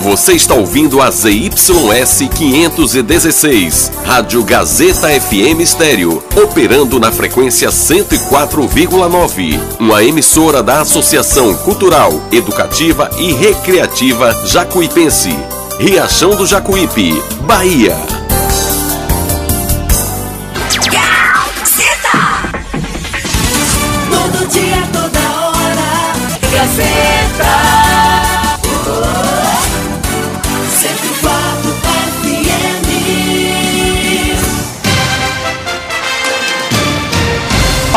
Você está ouvindo a ZYS 516, Rádio Gazeta FM Estéreo, operando na frequência 104,9. Uma emissora da Associação Cultural, Educativa e Recreativa Jacuipense. Riachão do Jacuípe, Bahia.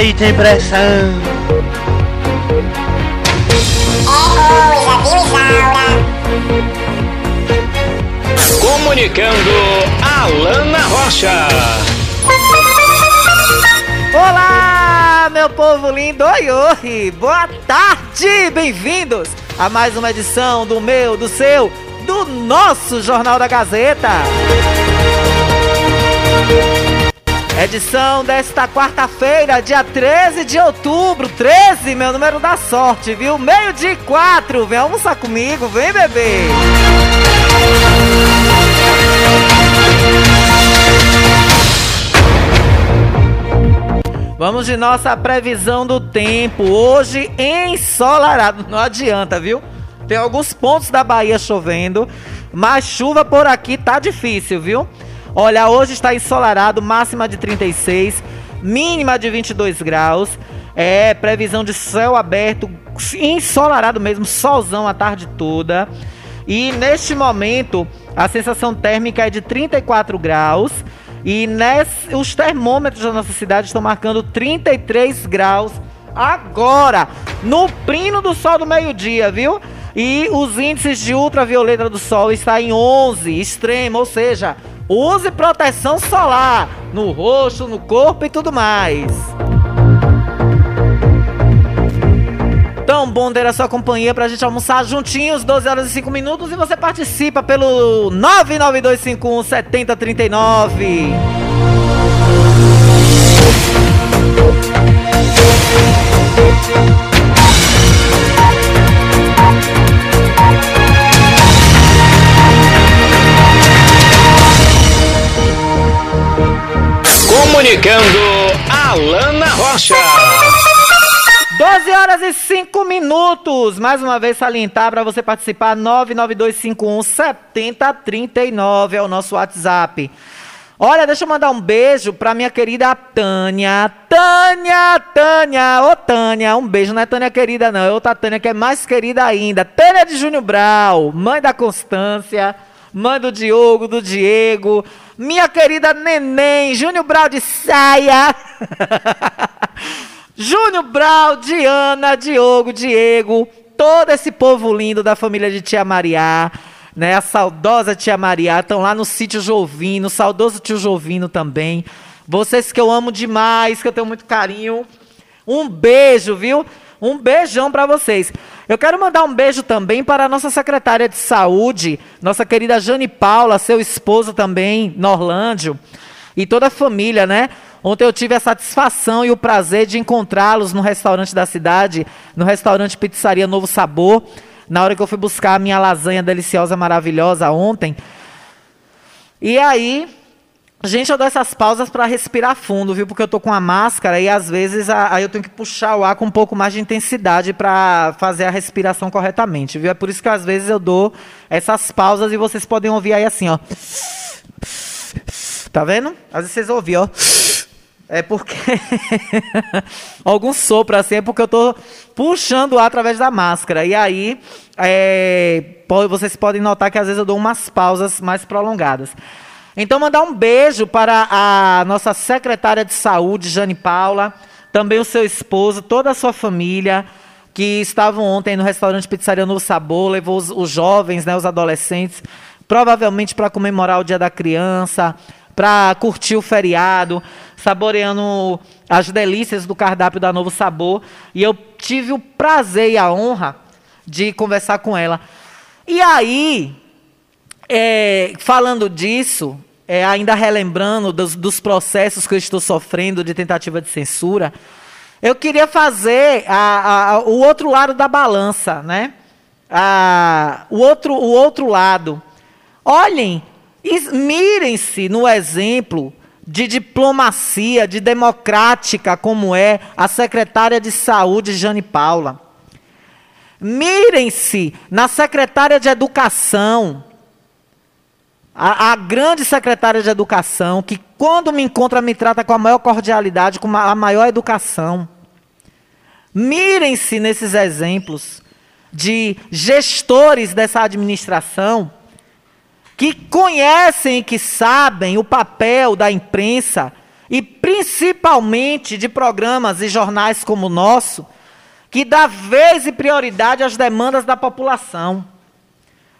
Aí tem pressão. Comunicando Alana Rocha. Olá, meu povo lindo! Oi, oi! Boa tarde! Bem-vindos a mais uma edição do meu, do seu, do nosso Jornal da Gazeta. Edição desta quarta-feira, dia 13 de outubro. 13, meu número da sorte, viu? Meio de quatro. Vem almoçar comigo, vem beber. Vamos de nossa previsão do tempo. Hoje ensolarado. Não adianta, viu? Tem alguns pontos da Bahia chovendo, mas chuva por aqui tá difícil, viu? Olha, hoje está ensolarado, máxima de 36, mínima de 22 graus. É previsão de céu aberto, ensolarado mesmo, solzão a tarde toda. E neste momento, a sensação térmica é de 34 graus. E nesse, os termômetros da nossa cidade estão marcando 33 graus agora, no prino do sol do meio-dia, viu? E os índices de ultravioleta do sol está em 11, extremo, ou seja, use proteção solar no rosto, no corpo e tudo mais. Tão bom ter a sua companhia pra gente almoçar juntinhos, 12 horas e 5 minutos, e você participa pelo 99251 7039. Comunicando Alana Rocha. 12 horas e 5 minutos. Mais uma vez salientar para você participar 99251 7039 é o nosso WhatsApp. Olha, deixa eu mandar um beijo pra minha querida Tânia. Tânia, Tânia, ô Tânia, um beijo, não é Tânia querida não, é outra Tânia que é mais querida ainda. Tânia de Júnior Brau, mãe da Constância, mãe do Diogo, do Diego, minha querida Neném, Júnior Brau de saia. Júnior Brau, Diana, Diogo, Diego, todo esse povo lindo da família de Tia Maria, né? A saudosa Tia Maria, estão lá no sítio Jovino, saudoso tio Jovino também. Vocês que eu amo demais, que eu tenho muito carinho. Um beijo, viu? Um beijão para vocês. Eu quero mandar um beijo também para a nossa secretária de saúde, nossa querida Jane Paula, seu esposo também, Norlândio, e toda a família, né? Ontem eu tive a satisfação e o prazer de encontrá-los no restaurante da cidade, no restaurante Pizzaria Novo Sabor, na hora que eu fui buscar a minha lasanha deliciosa, maravilhosa ontem. E aí, gente, eu dou essas pausas para respirar fundo, viu? Porque eu tô com a máscara e às vezes aí eu tenho que puxar o ar com um pouco mais de intensidade para fazer a respiração corretamente, viu? É por isso que às vezes eu dou essas pausas e vocês podem ouvir aí assim, ó. Tá vendo? Às vezes vocês ouvem, ó. É porque. Algum sopro assim é porque eu tô puxando o ar através da máscara. E aí, é, vocês podem notar que às vezes eu dou umas pausas mais prolongadas. Então, mandar um beijo para a nossa secretária de saúde, Jane Paula, também o seu esposo, toda a sua família, que estavam ontem no restaurante Pizzaria Novo Sabor, levou os, os jovens, né, os adolescentes, provavelmente para comemorar o Dia da Criança, para curtir o feriado, saboreando as delícias do cardápio da Novo Sabor. E eu tive o prazer e a honra de conversar com ela. E aí, é, falando disso, é, ainda relembrando dos, dos processos que eu estou sofrendo de tentativa de censura, eu queria fazer a- a- o outro lado da balança, né? A- o, outro, o outro lado. Olhem, mirem-se no exemplo de diplomacia, de democrática, como é a secretária de saúde, Jane Paula. Mirem-se na secretária de educação, a, a grande secretária de educação, que quando me encontra me trata com a maior cordialidade, com a maior educação. Mirem-se nesses exemplos de gestores dessa administração que conhecem e que sabem o papel da imprensa e principalmente de programas e jornais como o nosso, que dá vez e prioridade às demandas da população.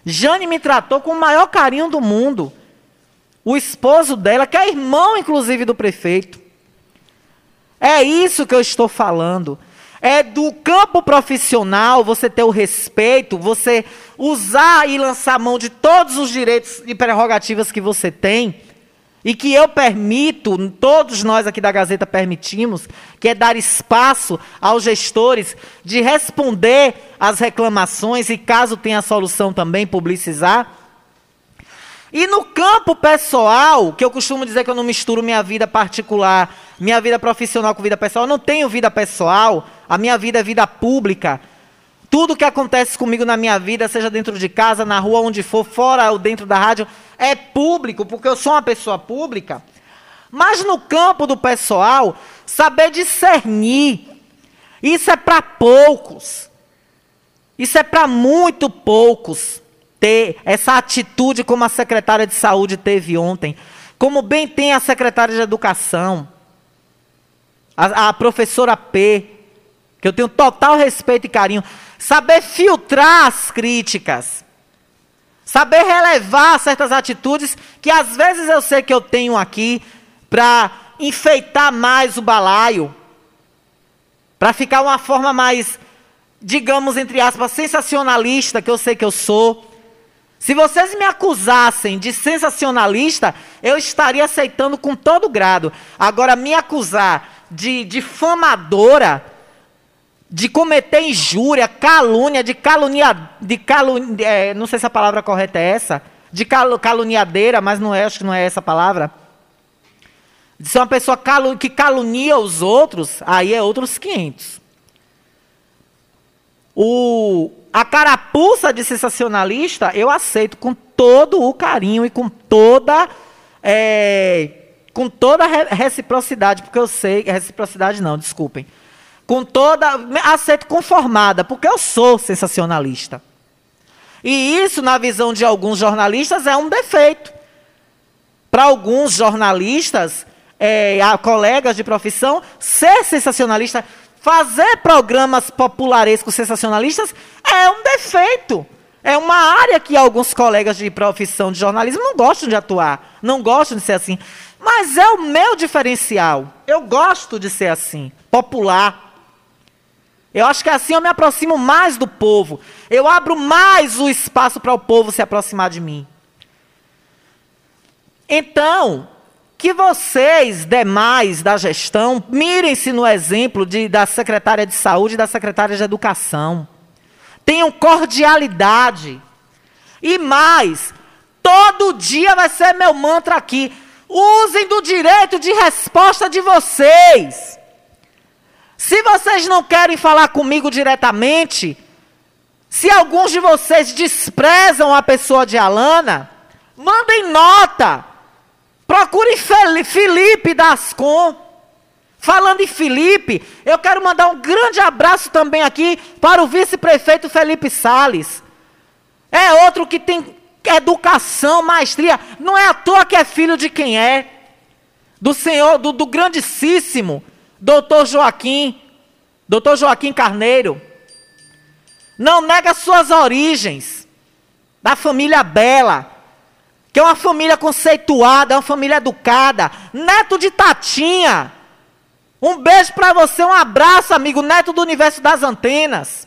Jane me tratou com o maior carinho do mundo. O esposo dela, que é irmão, inclusive, do prefeito. É isso que eu estou falando. É do campo profissional você ter o respeito, você usar e lançar mão de todos os direitos e prerrogativas que você tem, e que eu permito, todos nós aqui da Gazeta permitimos, que é dar espaço aos gestores de responder às reclamações e, caso tenha solução também, publicizar. E no campo pessoal, que eu costumo dizer que eu não misturo minha vida particular, minha vida profissional com vida pessoal, eu não tenho vida pessoal, a minha vida é vida pública. Tudo que acontece comigo na minha vida, seja dentro de casa, na rua, onde for, fora ou dentro da rádio, é público, porque eu sou uma pessoa pública. Mas no campo do pessoal, saber discernir, isso é para poucos. Isso é para muito poucos ter essa atitude como a secretária de saúde teve ontem, como bem tem a secretária de educação, a, a professora P, que eu tenho total respeito e carinho, saber filtrar as críticas, saber relevar certas atitudes que às vezes eu sei que eu tenho aqui para enfeitar mais o balaio, para ficar uma forma mais, digamos, entre aspas, sensacionalista, que eu sei que eu sou. Se vocês me acusassem de sensacionalista, eu estaria aceitando com todo grado. Agora, me acusar de difamadora, de cometer injúria, calúnia, de calunia, de calun, é, não sei se a palavra correta é essa, de cal, caluniadeira, mas não é, acho que não é essa a palavra. De ser uma pessoa calu, que calunia os outros, aí é outros 500. O, a carapuça de sensacionalista eu aceito com todo o carinho e com toda é, com toda reciprocidade, porque eu sei reciprocidade não, desculpem, com toda aceito conformada, porque eu sou sensacionalista. E isso na visão de alguns jornalistas é um defeito. Para alguns jornalistas, é, colegas de profissão, ser sensacionalista, fazer programas popularescos sensacionalistas é um defeito. É uma área que alguns colegas de profissão de jornalismo não gostam de atuar, não gostam de ser assim. Mas é o meu diferencial. Eu gosto de ser assim, popular. Eu acho que assim eu me aproximo mais do povo. Eu abro mais o espaço para o povo se aproximar de mim. Então, que vocês, demais da gestão, mirem-se no exemplo de, da secretária de saúde e da secretária de educação. Tenham cordialidade. E mais, todo dia vai ser meu mantra aqui. Usem do direito de resposta de vocês. Se vocês não querem falar comigo diretamente, se alguns de vocês desprezam a pessoa de Alana, mandem nota. Procurem Fel- Felipe Dascon. Falando em Felipe, eu quero mandar um grande abraço também aqui para o vice-prefeito Felipe Sales. É outro que tem educação, maestria. Não é à toa que é filho de quem é. Do senhor, do, do grandíssimo doutor Joaquim. Doutor Joaquim Carneiro. Não nega suas origens. Da família Bela. Que é uma família conceituada, é uma família educada. Neto de Tatinha. Um beijo para você, um abraço, amigo, neto do universo das antenas.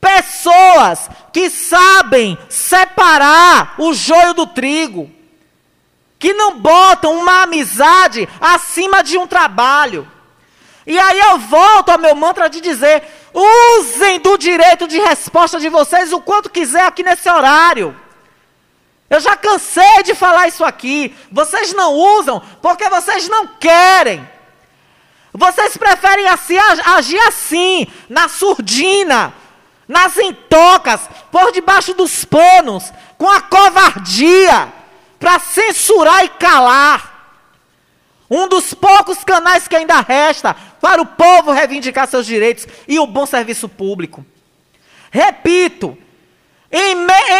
Pessoas que sabem separar o joio do trigo, que não botam uma amizade acima de um trabalho. E aí eu volto ao meu mantra de dizer: usem do direito de resposta de vocês o quanto quiser aqui nesse horário. Eu já cansei de falar isso aqui. Vocês não usam porque vocês não querem. Vocês preferem assim, agir assim, na surdina, nas intocas, por debaixo dos panos, com a covardia, para censurar e calar. Um dos poucos canais que ainda resta para o povo reivindicar seus direitos e o bom serviço público. Repito,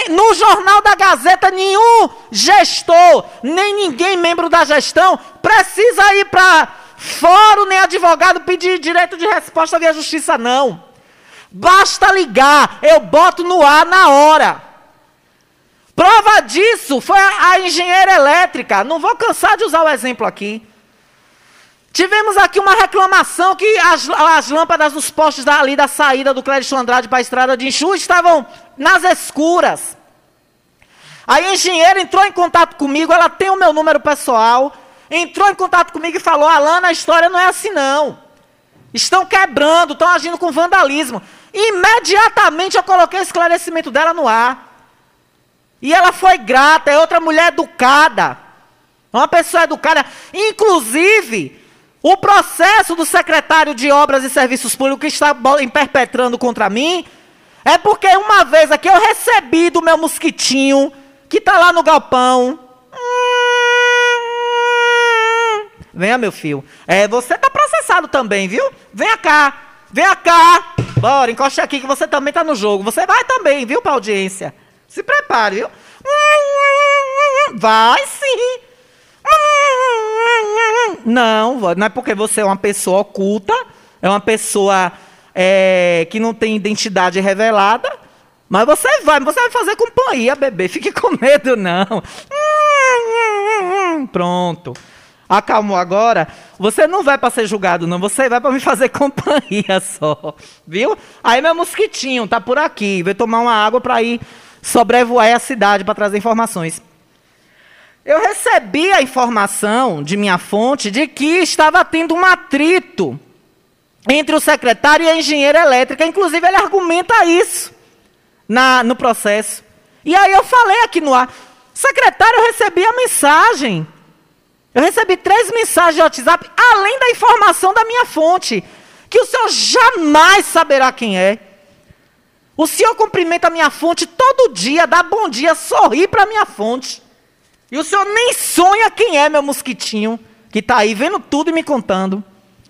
no Jornal da Gazeta, nenhum gestor, nem ninguém membro da gestão, precisa ir para fórum, nem advogado pedir direito de resposta via justiça, não. Basta ligar, eu boto no ar na hora. Prova disso foi a, a engenheira elétrica. Não vou cansar de usar o exemplo aqui. Tivemos aqui uma reclamação que as, as lâmpadas dos postes ali da saída do Clédito Andrade para a estrada de Enxu estavam nas escuras. A engenheira entrou em contato comigo, ela tem o meu número pessoal, entrou em contato comigo e falou: Alana, a história não é assim não. Estão quebrando, estão agindo com vandalismo. Imediatamente eu coloquei o esclarecimento dela no ar. E ela foi grata, é outra mulher educada. Uma pessoa educada. Inclusive, o processo do secretário de Obras e Serviços Públicos que está perpetrando contra mim é porque uma vez aqui eu recebi do meu mosquitinho, que está lá no galpão. Venha, meu filho. É, você está processado também, viu? Venha cá. Venha cá. Bora, encoste aqui que você também está no jogo. Você vai também, viu, para audiência. Se prepare, viu? Vai sim. Não, não é porque você é uma pessoa oculta, é uma pessoa é, que não tem identidade revelada, mas você vai, você vai fazer companhia, bebê. Fique com medo, não. Pronto. Acalmou agora? Você não vai para ser julgado, não. Você vai para me fazer companhia só. Viu? Aí meu mosquitinho tá por aqui. Vai tomar uma água para ir sobrevoar a cidade para trazer informações. Eu recebi a informação de minha fonte de que estava tendo um atrito entre o secretário e a engenheira elétrica. Inclusive, ele argumenta isso na, no processo. E aí eu falei aqui no ar, secretário, eu recebi a mensagem. Eu recebi três mensagens de WhatsApp, além da informação da minha fonte, que o senhor jamais saberá quem é. O senhor cumprimenta a minha fonte todo dia, dá bom dia, sorri para a minha fonte. E o senhor nem sonha quem é meu mosquitinho, que está aí vendo tudo e me contando.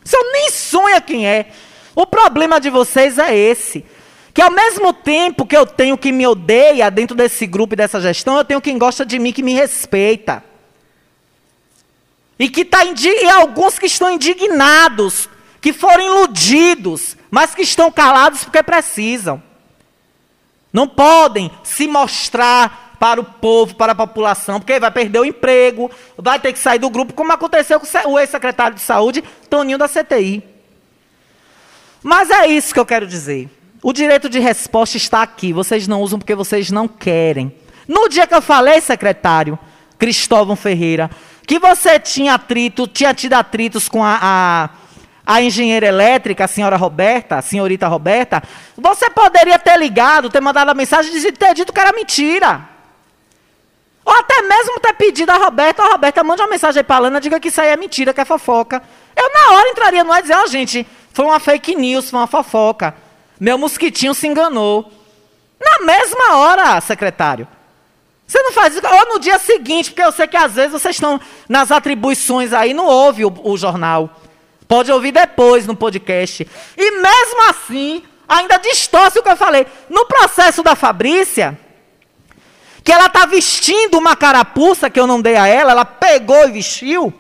O senhor nem sonha quem é. O problema de vocês é esse. Que ao mesmo tempo que eu tenho quem me odeia dentro desse grupo e dessa gestão, eu tenho quem gosta de mim, que me respeita. E que tá e alguns que estão indignados, que foram iludidos, mas que estão calados porque precisam. Não podem se mostrar para o povo, para a população, porque vai perder o emprego, vai ter que sair do grupo, como aconteceu com o ex-secretário de saúde, Toninho da CTI. Mas é isso que eu quero dizer. O direito de resposta está aqui. Vocês não usam porque vocês não querem. No dia que eu falei, secretário Cristóvão Ferreira, que você tinha atrito, tinha tido atritos com a, a, a engenheira elétrica, a senhora Roberta, a senhorita Roberta, você poderia ter ligado, ter mandado a mensagem e ter dito que era mentira. Ou até mesmo ter pedido a Roberta, a Roberta, mande uma mensagem aí pra Lana, diga que isso aí é mentira, que é fofoca. Eu na hora entraria no ar e dizer, ó oh, gente, foi uma fake news, foi uma fofoca. Meu mosquitinho se enganou. Na mesma hora, secretário. Você não faz isso. Ou no dia seguinte, porque eu sei que às vezes vocês estão nas atribuições aí, não ouve o, o jornal. Pode ouvir depois no podcast. E mesmo assim, ainda distorce o que eu falei. No processo da Fabrícia, que ela está vestindo uma carapuça que eu não dei a ela, ela pegou e vestiu.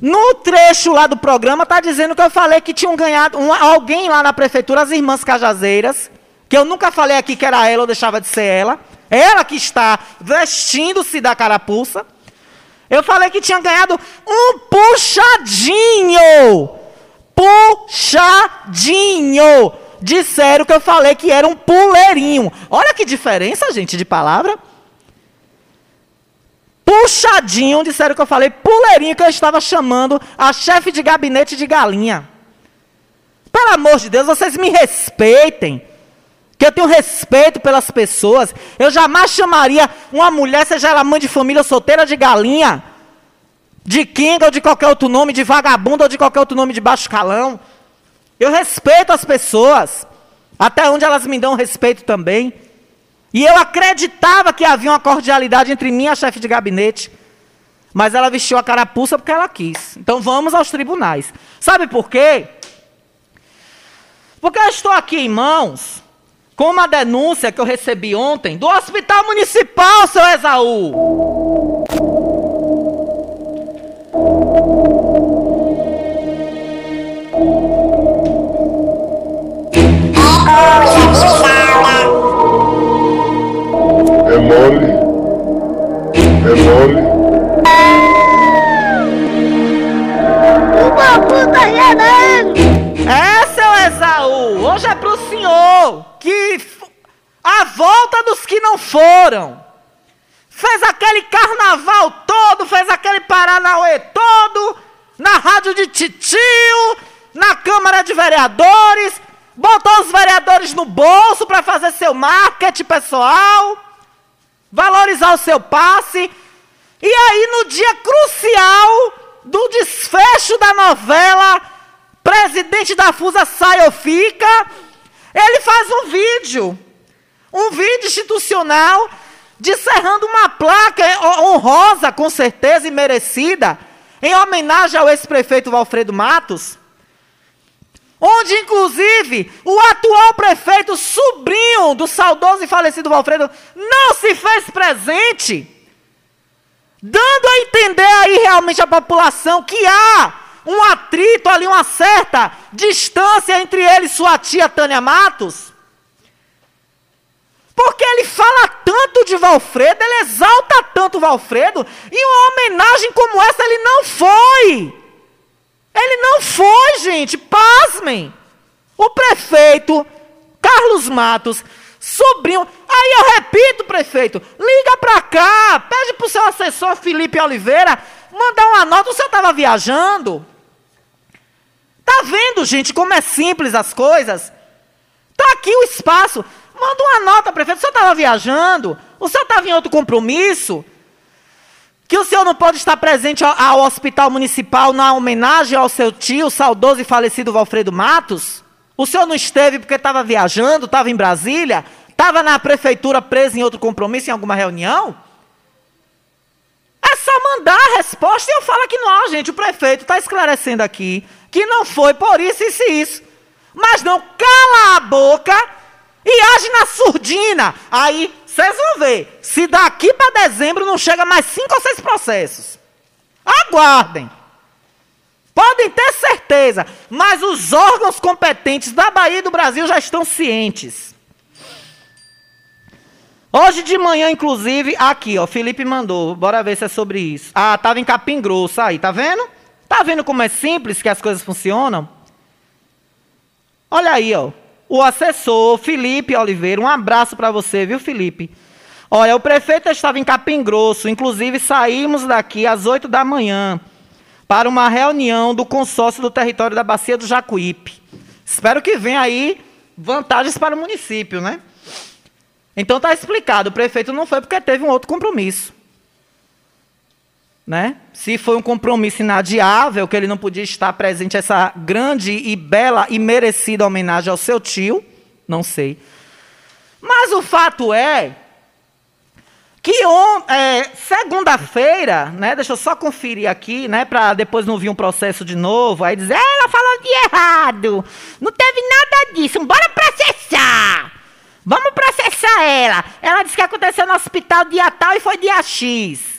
No trecho lá do programa está dizendo que eu falei que tinham ganhado um- alguém lá na prefeitura, as irmãs Cajazeiras, que eu nunca falei aqui que era ela ou deixava de ser ela. Ela que está vestindo-se da carapuça. Eu falei que tinha ganhado um puxadinho. Puxadinho. Disseram que eu falei que era um puleirinho. Olha que diferença, gente, de palavra. Puxadinho, disseram que eu falei puleirinho, que eu estava chamando a chefe de gabinete de galinha. Pelo amor de Deus, vocês me respeitem. Que eu tenho respeito pelas pessoas. Eu jamais chamaria uma mulher, seja ela mãe de família solteira, de galinha, de kinga ou de qualquer outro nome, de vagabunda ou de qualquer outro nome de baixo calão. Eu respeito as pessoas. Até onde elas me dão respeito também. E eu acreditava que havia uma cordialidade entre mim e a chefe de gabinete. Mas ela vestiu a carapuça porque ela quis. Então vamos aos tribunais. Sabe por quê? Porque eu estou aqui em mãos com uma denúncia que eu recebi ontem do Hospital Municipal, seu Esaú. É mole. É mole. É, seu Esaú, hoje é pro senhor que a volta dos que não foram. Fez aquele carnaval todo, fez aquele Paranauê todo, na rádio de titio, na Câmara de Vereadores, botou os vereadores no bolso para fazer seu marketing pessoal, valorizar o seu passe. E aí, no dia crucial do desfecho da novela, presidente da Fusa sai ou fica, ele faz um vídeo, um vídeo institucional, descerrando uma placa honrosa, com certeza, e merecida, em homenagem ao ex-prefeito Valfredo Matos, onde, inclusive, o atual prefeito, sobrinho do saudoso e falecido Valfredo, não se fez presente dando a entender aí realmente à população que há um atrito ali, uma certa distância entre ele e sua tia Tânia Matos. Porque ele fala tanto de Valfredo, ele exalta tanto Valfredo, e uma homenagem como essa ele não foi. Ele não foi, gente, pasmem. O prefeito Carlos Matos, sobrinho. Aí eu repito, prefeito, liga pra cá, pede pro seu assessor Felipe Oliveira mandar uma nota. O senhor estava viajando? Tá vendo, gente, como é simples as coisas? Tá aqui o espaço. Manda uma nota, prefeito. O senhor estava viajando? O senhor estava em outro compromisso? Que o senhor não pode estar presente ao, hospital municipal na homenagem ao seu tio, saudoso e falecido Valfredo Matos? O senhor não esteve porque estava viajando, estava em Brasília? Estava na prefeitura preso em outro compromisso, em alguma reunião? É só mandar a resposta e eu falo que não, gente. O prefeito está esclarecendo aqui que não foi por isso, e isso. Mas não, cala a boca e age na surdina. Aí vocês vão ver. Se daqui para dezembro não chega mais cinco ou seis processos. Aguardem. Podem ter certeza, mas os órgãos competentes da Bahia e do Brasil já estão cientes. Hoje de manhã, inclusive, aqui, ó, Felipe mandou, bora ver se é sobre isso. Ah, tava em Capim Grosso aí, tá vendo? Tá vendo como é simples que as coisas funcionam? Olha aí, ó. O assessor Felipe Oliveira, um abraço para você, viu, Felipe? Olha, o prefeito estava em Capim Grosso, inclusive saímos daqui às 8 da manhã para uma reunião do consórcio do território da Bacia do Jacuípe. Espero que venha aí vantagens para o município, né? Então tá explicado, o prefeito não foi porque teve um outro compromisso. Né? Se foi um compromisso inadiável, que ele não podia estar presente essa grande e bela e merecida homenagem ao seu tio, não sei. Mas o fato é que é, segunda-feira, né? Deixa eu só conferir aqui, né? Para depois não vir um processo de novo. Aí dizer, "Ah, ela falou de errado. Não teve nada disso. Bora processar. Vamos processar ela. Ela disse que aconteceu no hospital dia tal e foi dia X.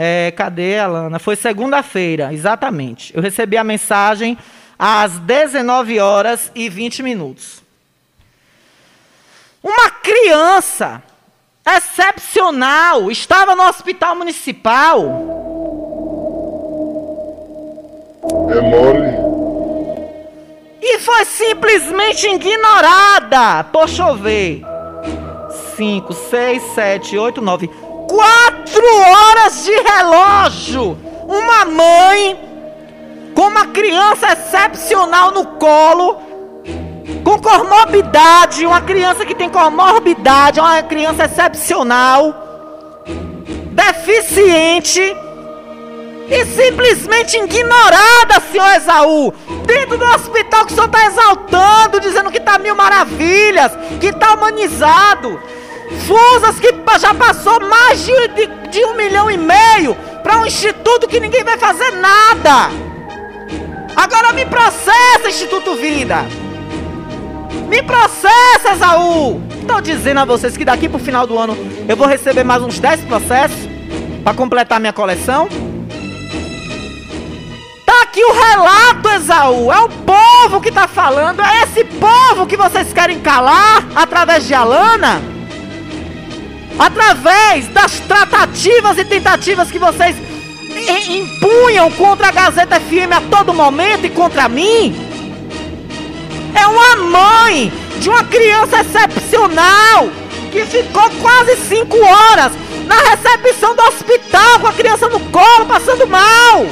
É, cadê, Alana? Foi segunda-feira, exatamente. Eu recebi a mensagem às 19 horas e 20 minutos. Uma criança excepcional estava no hospital municipal. É mole. E foi simplesmente ignorada por chover. 5, 6, 7, 8, 9. Quatro horas de relógio. Uma mãe com uma criança excepcional no colo, com comorbidade, uma criança que tem comorbidade, uma criança excepcional, deficiente e simplesmente ignorada, senhor Esaú, dentro do hospital que o senhor está exaltando, dizendo que está mil maravilhas, que está humanizado. Fusas que já passou mais de, de, de um milhão e meio para um instituto que ninguém vai fazer nada. Agora me processa, Instituto Vida. Me processa, Esaú. Estou dizendo a vocês que daqui pro final do ano eu vou receber mais uns 10 processos para completar minha coleção. Tá aqui o relato, Esaú. É o povo que tá falando. É esse povo que vocês querem calar através de Alana? Através das tratativas e tentativas que vocês impunham contra a Gazeta FM a todo momento e contra mim? É uma mãe de uma criança excepcional que ficou quase cinco horas na recepção do hospital com a criança no colo, passando mal.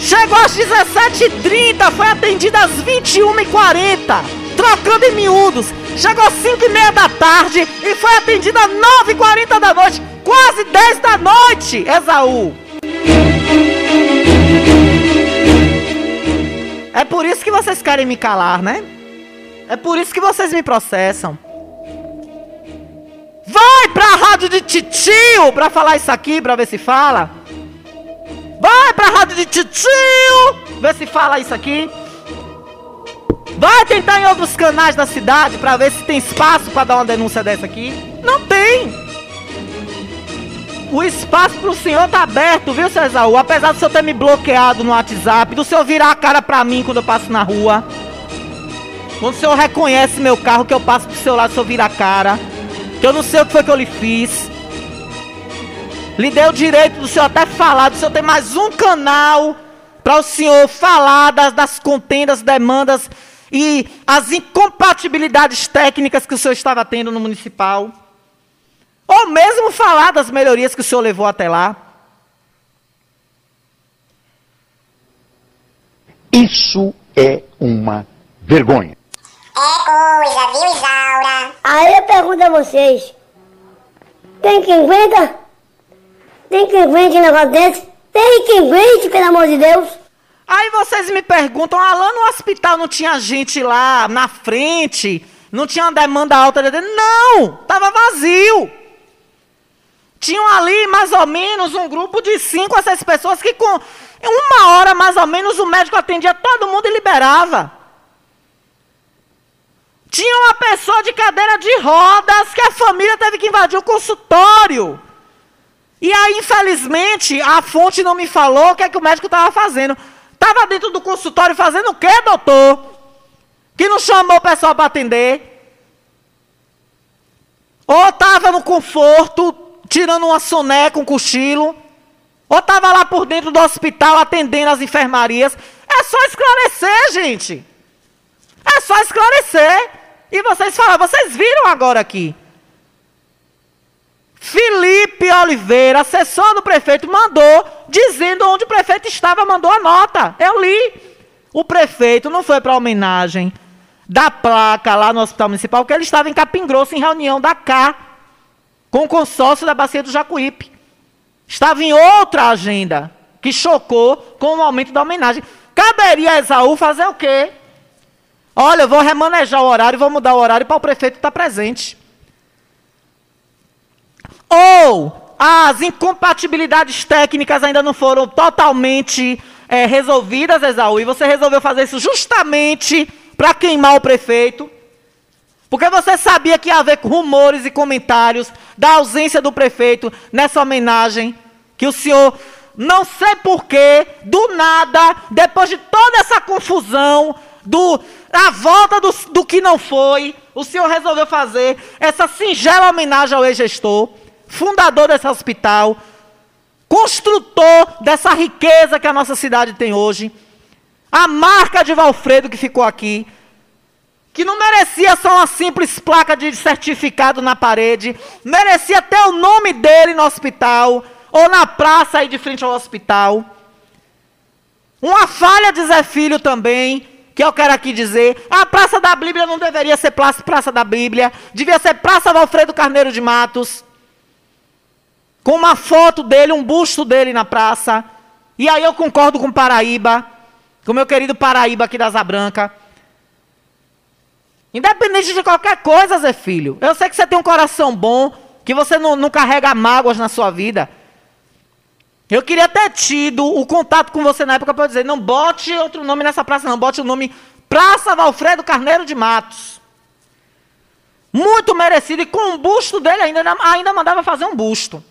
Chegou às 17h30, foi atendida às 21h40, trocando em miúdos. Chegou às 5h30 da tarde e foi atendida às 9h40 da noite, quase 10 da noite, Esaú. É por isso que vocês querem me calar, né? É por isso que vocês me processam. Vai pra rádio de titio pra falar isso aqui, pra ver se fala. Vai pra rádio de titio, ver se fala isso aqui. Vai tentar em outros canais da cidade pra ver se tem espaço pra dar uma denúncia dessa aqui. Não tem. O espaço pro senhor tá aberto, viu, seu Esaú? Apesar do senhor ter me bloqueado no WhatsApp, do senhor virar a cara pra mim quando eu passo na rua. Quando o senhor reconhece meu carro que eu passo pro seu lado, o senhor vira a cara. Que eu não sei o que foi que eu lhe fiz. Lhe dei o direito do senhor até falar, do senhor ter mais um canal para o senhor falar das, das contendas, demandas e as incompatibilidades técnicas que o senhor estava tendo no municipal. Ou mesmo falar das melhorias que o senhor levou até lá. Isso é uma vergonha. É coisa, viu, Isaura? Aí eu pergunto a vocês: tem quem aguenta? Tem quem aguente um negócio desse? Tem quem aguente, pelo amor de Deus? Aí vocês me perguntam, Alan, no hospital não tinha gente lá na frente? Não tinha uma demanda alta? Não! Tava vazio! Tinham ali mais ou menos um grupo de cinco a seis pessoas que com uma hora mais ou menos o médico atendia todo mundo e liberava. Tinha uma pessoa de cadeira de rodas que a família teve que invadir o consultório. E aí, infelizmente, a fonte não me falou o que é que o médico estava fazendo. Estava dentro do consultório fazendo o quê, doutor? Que não chamou o pessoal para atender? Ou estava no conforto, tirando uma soneca, um cochilo? Ou estava lá por dentro do hospital atendendo as enfermarias? É só esclarecer, gente. É só esclarecer. E vocês falam, vocês viram agora aqui. Felipe Oliveira, assessor do prefeito, mandou, dizendo onde o prefeito estava, mandou a nota. Eu li. O prefeito não foi para a homenagem da placa lá no Hospital Municipal, porque ele estava em Capim Grosso, em reunião da CA, com o consórcio da Bacia do Jacuípe. Estava em outra agenda, que chocou com o aumento da homenagem. Caberia a Esaú fazer o quê? Olha, eu vou remanejar o horário, vou mudar o horário para o prefeito estar presente. Ou as incompatibilidades técnicas ainda não foram totalmente é, resolvidas, Exaú, e você resolveu fazer isso justamente para queimar o prefeito? Porque você sabia que ia haver rumores e comentários da ausência do prefeito nessa homenagem, que o senhor, não sei porquê, do nada, depois de toda essa confusão, do a volta do, do que não foi, o senhor resolveu fazer essa singela homenagem ao ex-gestor, fundador desse hospital, construtor dessa riqueza que a nossa cidade tem hoje, a marca de Valfredo que ficou aqui, que não merecia só uma simples placa de certificado na parede, merecia ter o nome dele no hospital, ou na praça aí de frente ao hospital. Uma falha de Zé Filho também, que eu quero aqui dizer, a Praça da Bíblia não deveria ser Praça, praça da Bíblia, devia ser Praça Valfredo Carneiro de Matos, com uma foto dele, um busto dele na praça. E aí eu concordo com Paraíba, com meu querido Paraíba aqui da Asa Branca. Independente de qualquer coisa, Zé Filho. Eu sei que você tem um coração bom, que você não, não carrega mágoas na sua vida. Eu queria ter tido o contato com você na época para dizer, não bote outro nome nessa praça, não, bote o nome Praça Valfredo Carneiro de Matos. Muito merecido, e com o busto dele ainda, ainda mandava fazer um busto.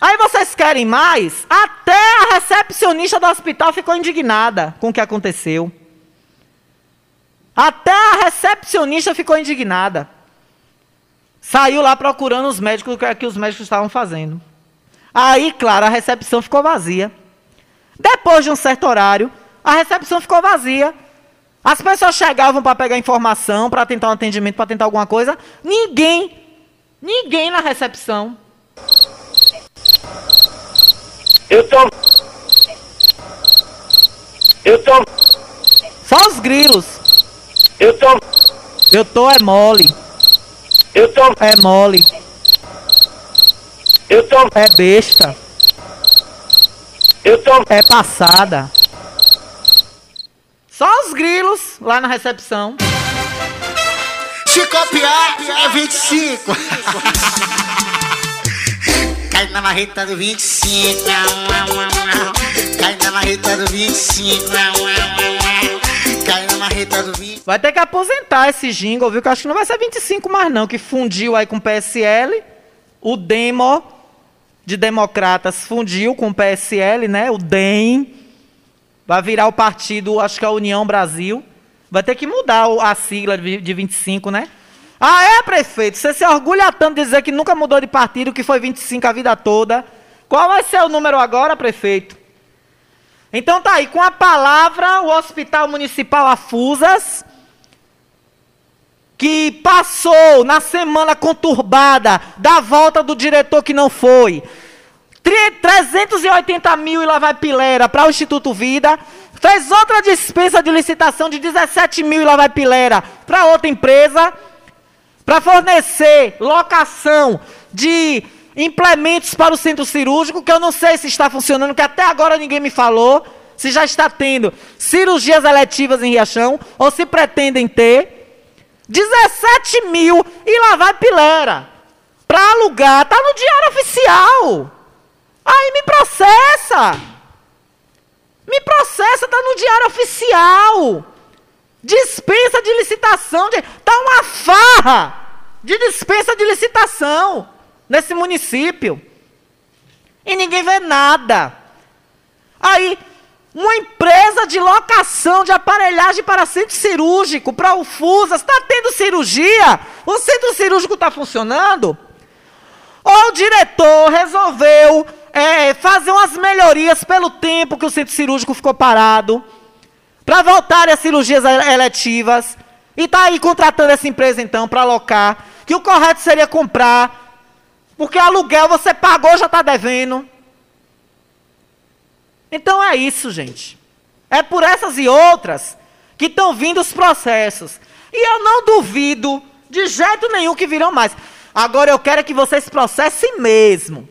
Aí vocês querem mais? Até a recepcionista do hospital ficou indignada com o que aconteceu. Até a recepcionista ficou indignada. Saiu lá procurando os médicos, o que, é os médicos estavam fazendo. Aí, claro, a recepção ficou vazia. Depois de um certo horário, a recepção ficou vazia. As pessoas chegavam para pegar informação, para tentar um atendimento, para tentar alguma coisa. Ninguém, ninguém na recepção. Eu tô. Eu tô. Só os grilos. Eu tô. Eu tô é mole. Eu tô. É mole. Eu tô. É besta. Eu tô. É passada. Só os grilos lá na recepção. Se copiar é 25. Cai na marreta do 25. Cai na marreta do 25. Cai na marreta do 25. Vai ter que aposentar esse jingle, viu? Que eu acho que não vai ser 25 mais não, que fundiu aí com o PSL. O Demo de Democratas fundiu com o PSL, né? O DEM. Vai virar o partido, acho que é a União Brasil. Vai ter que mudar a sigla de 25, né? Ah, é, prefeito? Você se orgulha tanto de dizer que nunca mudou de partido, que foi 25 a vida toda. Qual vai ser o número agora, prefeito? Então tá aí, com a palavra, o Hospital Municipal Afusas, que passou na semana conturbada da volta do diretor que não foi. Tre- 380 mil e lá vai pilera para o Instituto Vida. Fez outra dispensa de licitação de 17 mil e lá vai pilera para outra empresa. Para fornecer locação de implementos para o centro cirúrgico, que eu não sei se está funcionando, que até agora ninguém me falou. Se já está tendo cirurgias eletivas em Riachão, ou se pretendem ter. 17 mil e lá vai pilera. Para alugar, tá no diário oficial. Aí me processa. Me processa, tá no diário oficial. Dispensa de licitação. De, tá uma farra de dispensa de licitação nesse município. E ninguém vê nada. Aí, uma empresa de locação de aparelhagem para centro cirúrgico, para o FUSAS, está tendo cirurgia? O centro cirúrgico está funcionando? Ou o diretor resolveu é, fazer umas melhorias pelo tempo que o centro cirúrgico ficou parado, para voltarem as cirurgias eletivas, e está aí contratando essa empresa então para alocar, que o correto seria comprar, porque aluguel você pagou, já está devendo. Então é isso, gente. É por essas e outras que estão vindo os processos. E eu não duvido de jeito nenhum que virão mais. Agora eu quero que vocês processem mesmo.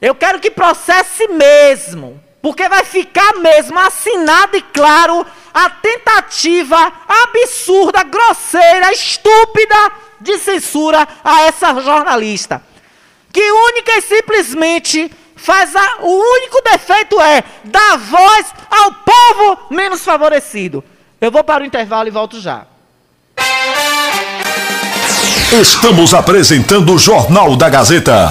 Eu quero que processe mesmo. Porque vai ficar mesmo assinado e claro a tentativa absurda, grosseira, estúpida de censura a essa jornalista. Que única e simplesmente faz a, o único defeito é dar voz ao povo menos favorecido. Eu vou para o intervalo e volto já. Estamos apresentando o Jornal da Gazeta.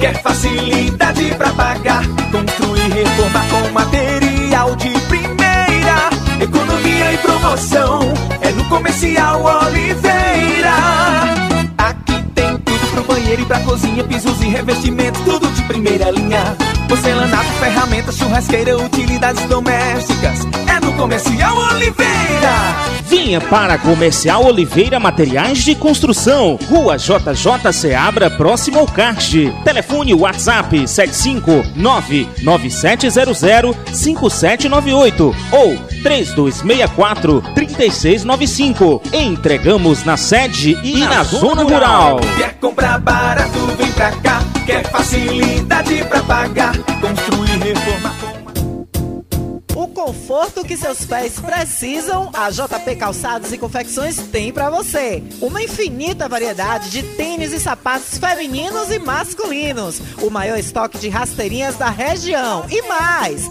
Quer facilidade pra pagar. Construir, reformar com material de primeira. Economia e promoção. É no Comercial Oliveira. Banheiro e pra cozinha. Pisos e revestimentos, tudo de primeira linha. Porcelanato, ferramentas, churrasqueira, utilidades domésticas. É no Comercial Oliveira. Venha para Comercial Oliveira Materiais de Construção, Rua JJ Seabra, próximo ao kart. Telefone WhatsApp 75997005798 ou 3264-3695. Entregamos na sede e na, zona rural. Quer comprar barato, vem pra cá. Quer facilidade pra pagar. Construir, reformar O conforto que seus pés precisam, a JP Calçados e Confecções tem pra você. Uma infinita variedade de tênis e sapatos femininos e masculinos. O maior estoque de rasteirinhas da região. E mais,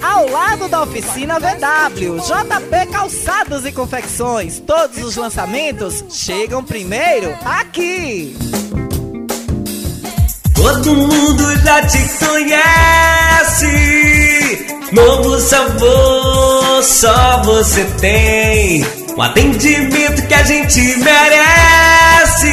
ao lado da oficina VW. JP Calçados e Confecções. Todos os lançamentos chegam primeiro aqui. Todo mundo já te conhece. Novo sabor, só você tem. Um atendimento que a gente merece.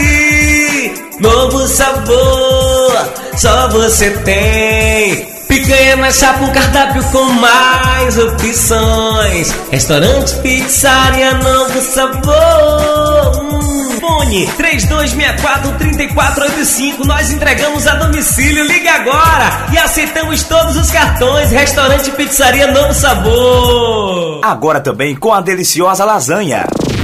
Novo sabor, só você tem. Picanha na chapa, um cardápio com mais opções. Restaurante, pizzaria, novo sabor. Hum, Fone 3264-3485. Nós entregamos a domicílio. Ligue agora e aceitamos todos os cartões. Restaurante, pizzaria, novo sabor. Agora também com a deliciosa lasanha.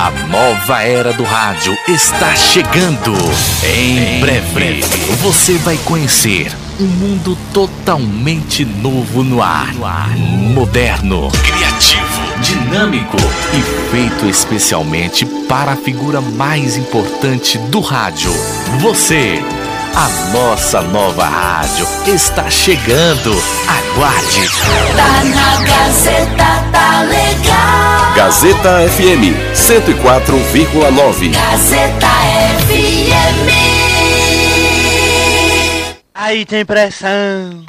A nova era do rádio está chegando. Em breve, você vai conhecer um mundo totalmente novo no ar. Moderno, criativo, dinâmico e feito especialmente para a figura mais importante do rádio. Você. A nossa nova rádio está chegando. Aguarde. Tá na Gazeta, tá legal. Gazeta FM 104,9. Gazeta FM. Aí tem pressão.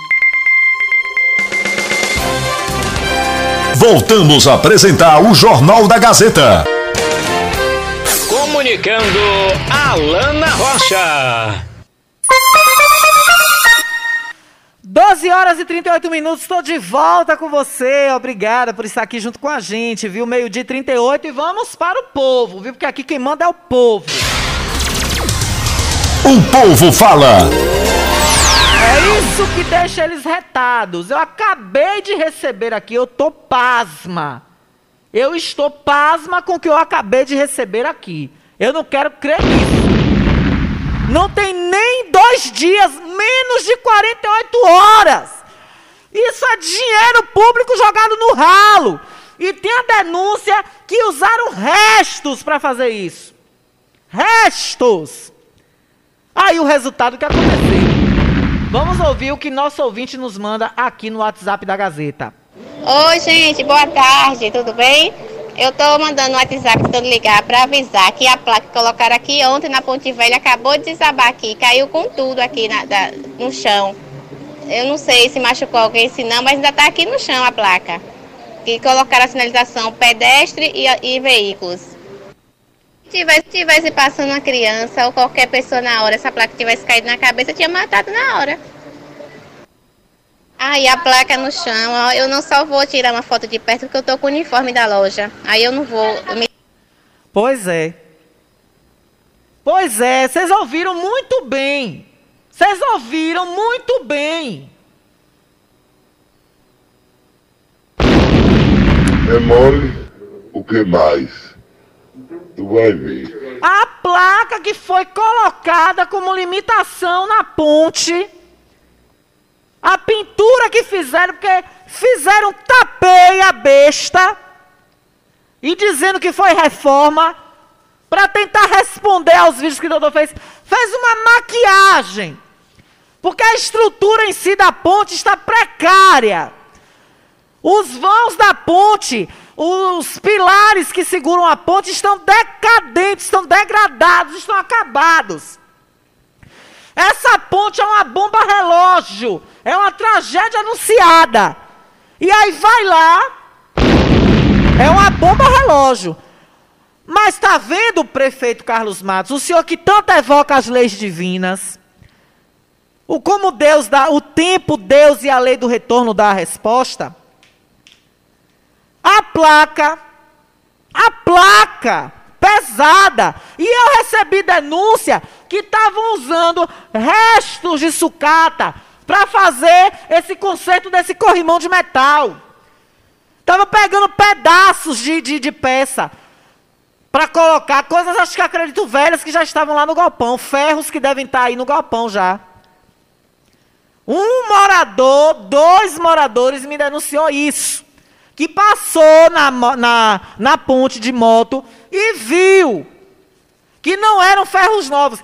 Voltamos a apresentar o Jornal da Gazeta. Comunicando Alana Rocha. 12 horas e 38 minutos, estou de volta com você. Obrigada por estar aqui junto com a gente, viu? Meio-dia e 38 e vamos para o povo, viu? Porque aqui quem manda é o povo. O povo fala. É isso que deixa eles retados. Eu acabei de receber aqui, eu tô pasma. Eu estou pasma com o que eu acabei de receber aqui. Eu não quero crer nisso. Não tem nem dois dias, menos de 48 horas. Isso é dinheiro público jogado no ralo. E tem a denúncia que usaram restos para fazer isso. Restos. Aí o resultado que aconteceu. Vamos ouvir o que nosso ouvinte nos manda aqui no WhatsApp da Gazeta. Oi, gente, boa tarde, tudo bem? Eu tô mandando no WhatsApp tentando ligar para avisar que a placa que colocaram aqui ontem na Ponte Velha acabou de desabar aqui, caiu com tudo aqui na, da, no chão. Eu não sei se machucou alguém, se não, mas ainda tá aqui no chão a placa. Que colocaram a sinalização pedestre e, e veículos. Se tivesse, tivesse passando uma criança ou qualquer pessoa na hora, essa placa tivesse caído na cabeça, tinha matado na hora. Aí a placa no chão, ó, eu não só vou tirar uma foto de perto porque eu tô com o uniforme da loja. Aí eu não vou. eu me- Pois é. Pois é, vocês ouviram muito bem. Vocês ouviram muito bem. É mole? O que mais? Tu vai ver. A placa que foi colocada como limitação na ponte. A pintura que fizeram, porque fizeram tapeia besta. E dizendo que foi reforma. Para tentar responder aos vídeos que o doutor fez. Fez uma maquiagem. Porque a estrutura em si da ponte está precária. Os vãos da ponte, os pilares que seguram a ponte estão decadentes, estão degradados, estão acabados. Essa ponte é uma bomba relógio, é uma tragédia anunciada. E aí vai lá, é uma bomba relógio. Mas está vendo, prefeito Carlos Matos, o senhor que tanto evoca as leis divinas, o como Deus dá, o tempo, Deus e a lei do retorno dá a resposta? A placa, a placa pesada. E eu recebi denúncia que estavam usando restos de sucata para fazer esse conserto desse corrimão de metal. Estavam pegando pedaços de, de, de peça para colocar coisas, acho que acredito, velhas que já estavam lá no galpão. Ferros que devem estar aí no galpão já. Um morador, dois moradores me denunciou isso. que passou na, na, na ponte de moto e viu que não eram ferros novos.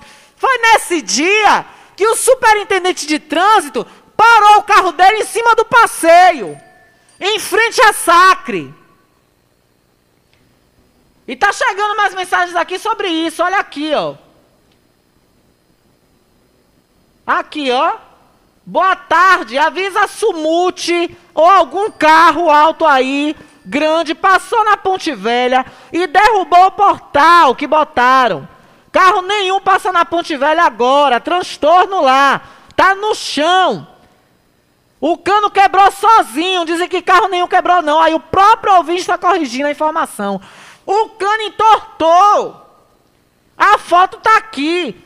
Foi nesse dia que o superintendente de trânsito parou o carro dele em cima do passeio, em frente a Sacre. E tá chegando mais mensagens aqui sobre isso. Olha aqui, ó. Aqui, ó. Boa tarde. Avisa Sumute ou algum carro alto aí, grande, passou na Ponte Velha e derrubou o portal que botaram. Carro nenhum passa na Ponte Velha agora. Transtorno lá. Tá no chão. O cano quebrou sozinho. Dizem que carro nenhum quebrou, não. Aí o próprio ouvinte está corrigindo a informação. O cano entortou. A foto tá aqui.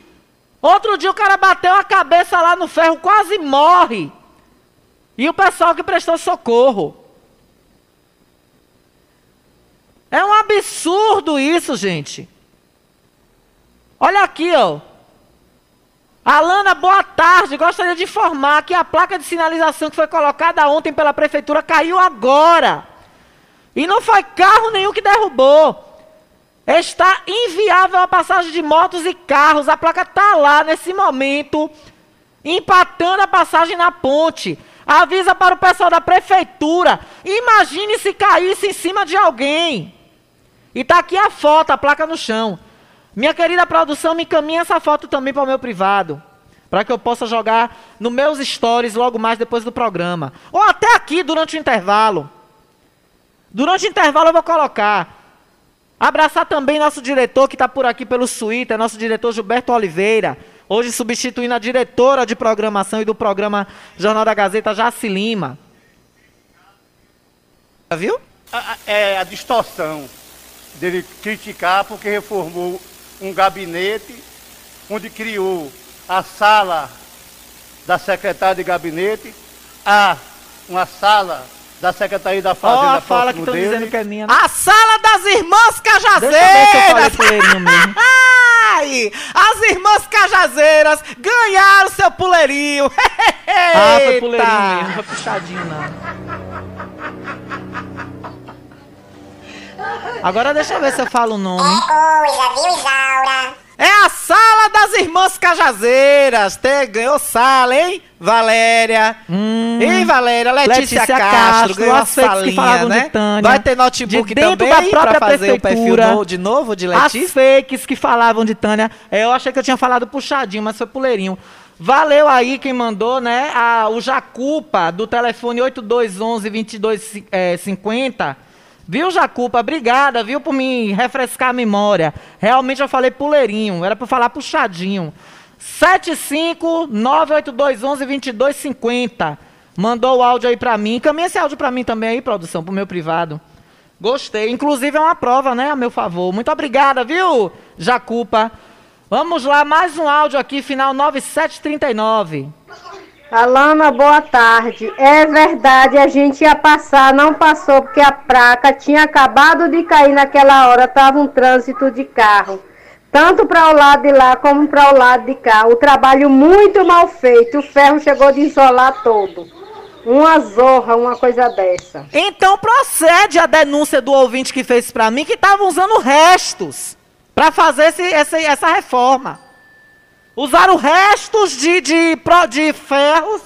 Outro dia o cara bateu a cabeça lá no ferro, quase morre. E o pessoal que prestou socorro. É um absurdo isso, gente. Olha aqui, ó. Alana, boa tarde. Gostaria de informar que a placa de sinalização que foi colocada ontem pela prefeitura caiu agora. E não foi carro nenhum que derrubou. Está inviável a passagem de motos e carros. A placa está lá nesse momento, empatando a passagem na ponte. Avisa para o pessoal da prefeitura. Imagine se caísse em cima de alguém. E tá aqui a foto, a placa no chão. Minha querida produção, me encaminha essa foto também para o meu privado. Para que eu possa jogar nos meus stories logo mais depois do programa. Ou até aqui durante o intervalo. Durante o intervalo eu vou colocar. Abraçar também nosso diretor que está por aqui pelo Twitter, nosso diretor Gilberto Oliveira. Hoje substituindo a diretora de programação e do programa Jornal da Gazeta, Jaci Lima. Viu? A- a- É a distorção dele criticar porque reformou um gabinete onde criou a sala da secretária de gabinete, a uma sala da Secretaria da Fazenda a fala que estão dizendo que é minha. né? A sala das irmãs Cajazeiras! Deixa eu ver se eu falei puleirinho mesmo. Ai, as irmãs Cajazeiras ganharam seu puleirinho. Ah, foi puleirinho mesmo, não foi puxadinho não. Agora deixa eu ver se eu falo o nome. Coisa, viu, Isaura? É a sala das irmãs Cajazeiras. Te ganhou sala, hein? Valéria. Hein, Valéria? Letícia, Castro, ganhou a as fakes que salinha, né? Tânia. Vai ter notebook De dentro também da pra própria fazer o perfil prefeitura. no- de novo de As Letícia? fakes que falavam de Tânia. é, Eu achei que eu tinha falado puxadinho, mas foi puleirinho. Valeu aí quem mandou, né? A, o Jacupa, do telefone 8211-2250. Viu, Jacupa? Obrigada, viu, por me refrescar a memória. Realmente eu falei puleirinho, era pra falar puxadinho. 7598211-2250. Mandou o áudio aí pra mim. Caminha esse áudio pra mim também aí, produção, pro meu privado. Gostei. Inclusive é uma prova, né, a meu favor. Muito obrigada, viu, Jacupa? Vamos lá, mais um áudio aqui, final 9739. Alana, boa tarde. É verdade, a gente ia passar, não passou porque a placa tinha acabado de cair naquela hora, tava um trânsito de carro. Tanto para o lado de lá como para o lado de cá. O trabalho muito mal feito, o ferro chegou de isolar todo. Uma zorra, uma coisa dessa. Então procede a denúncia do ouvinte que fez pra mim que estavam usando restos pra fazer esse, essa, essa reforma. Usaram restos de, de, de ferros.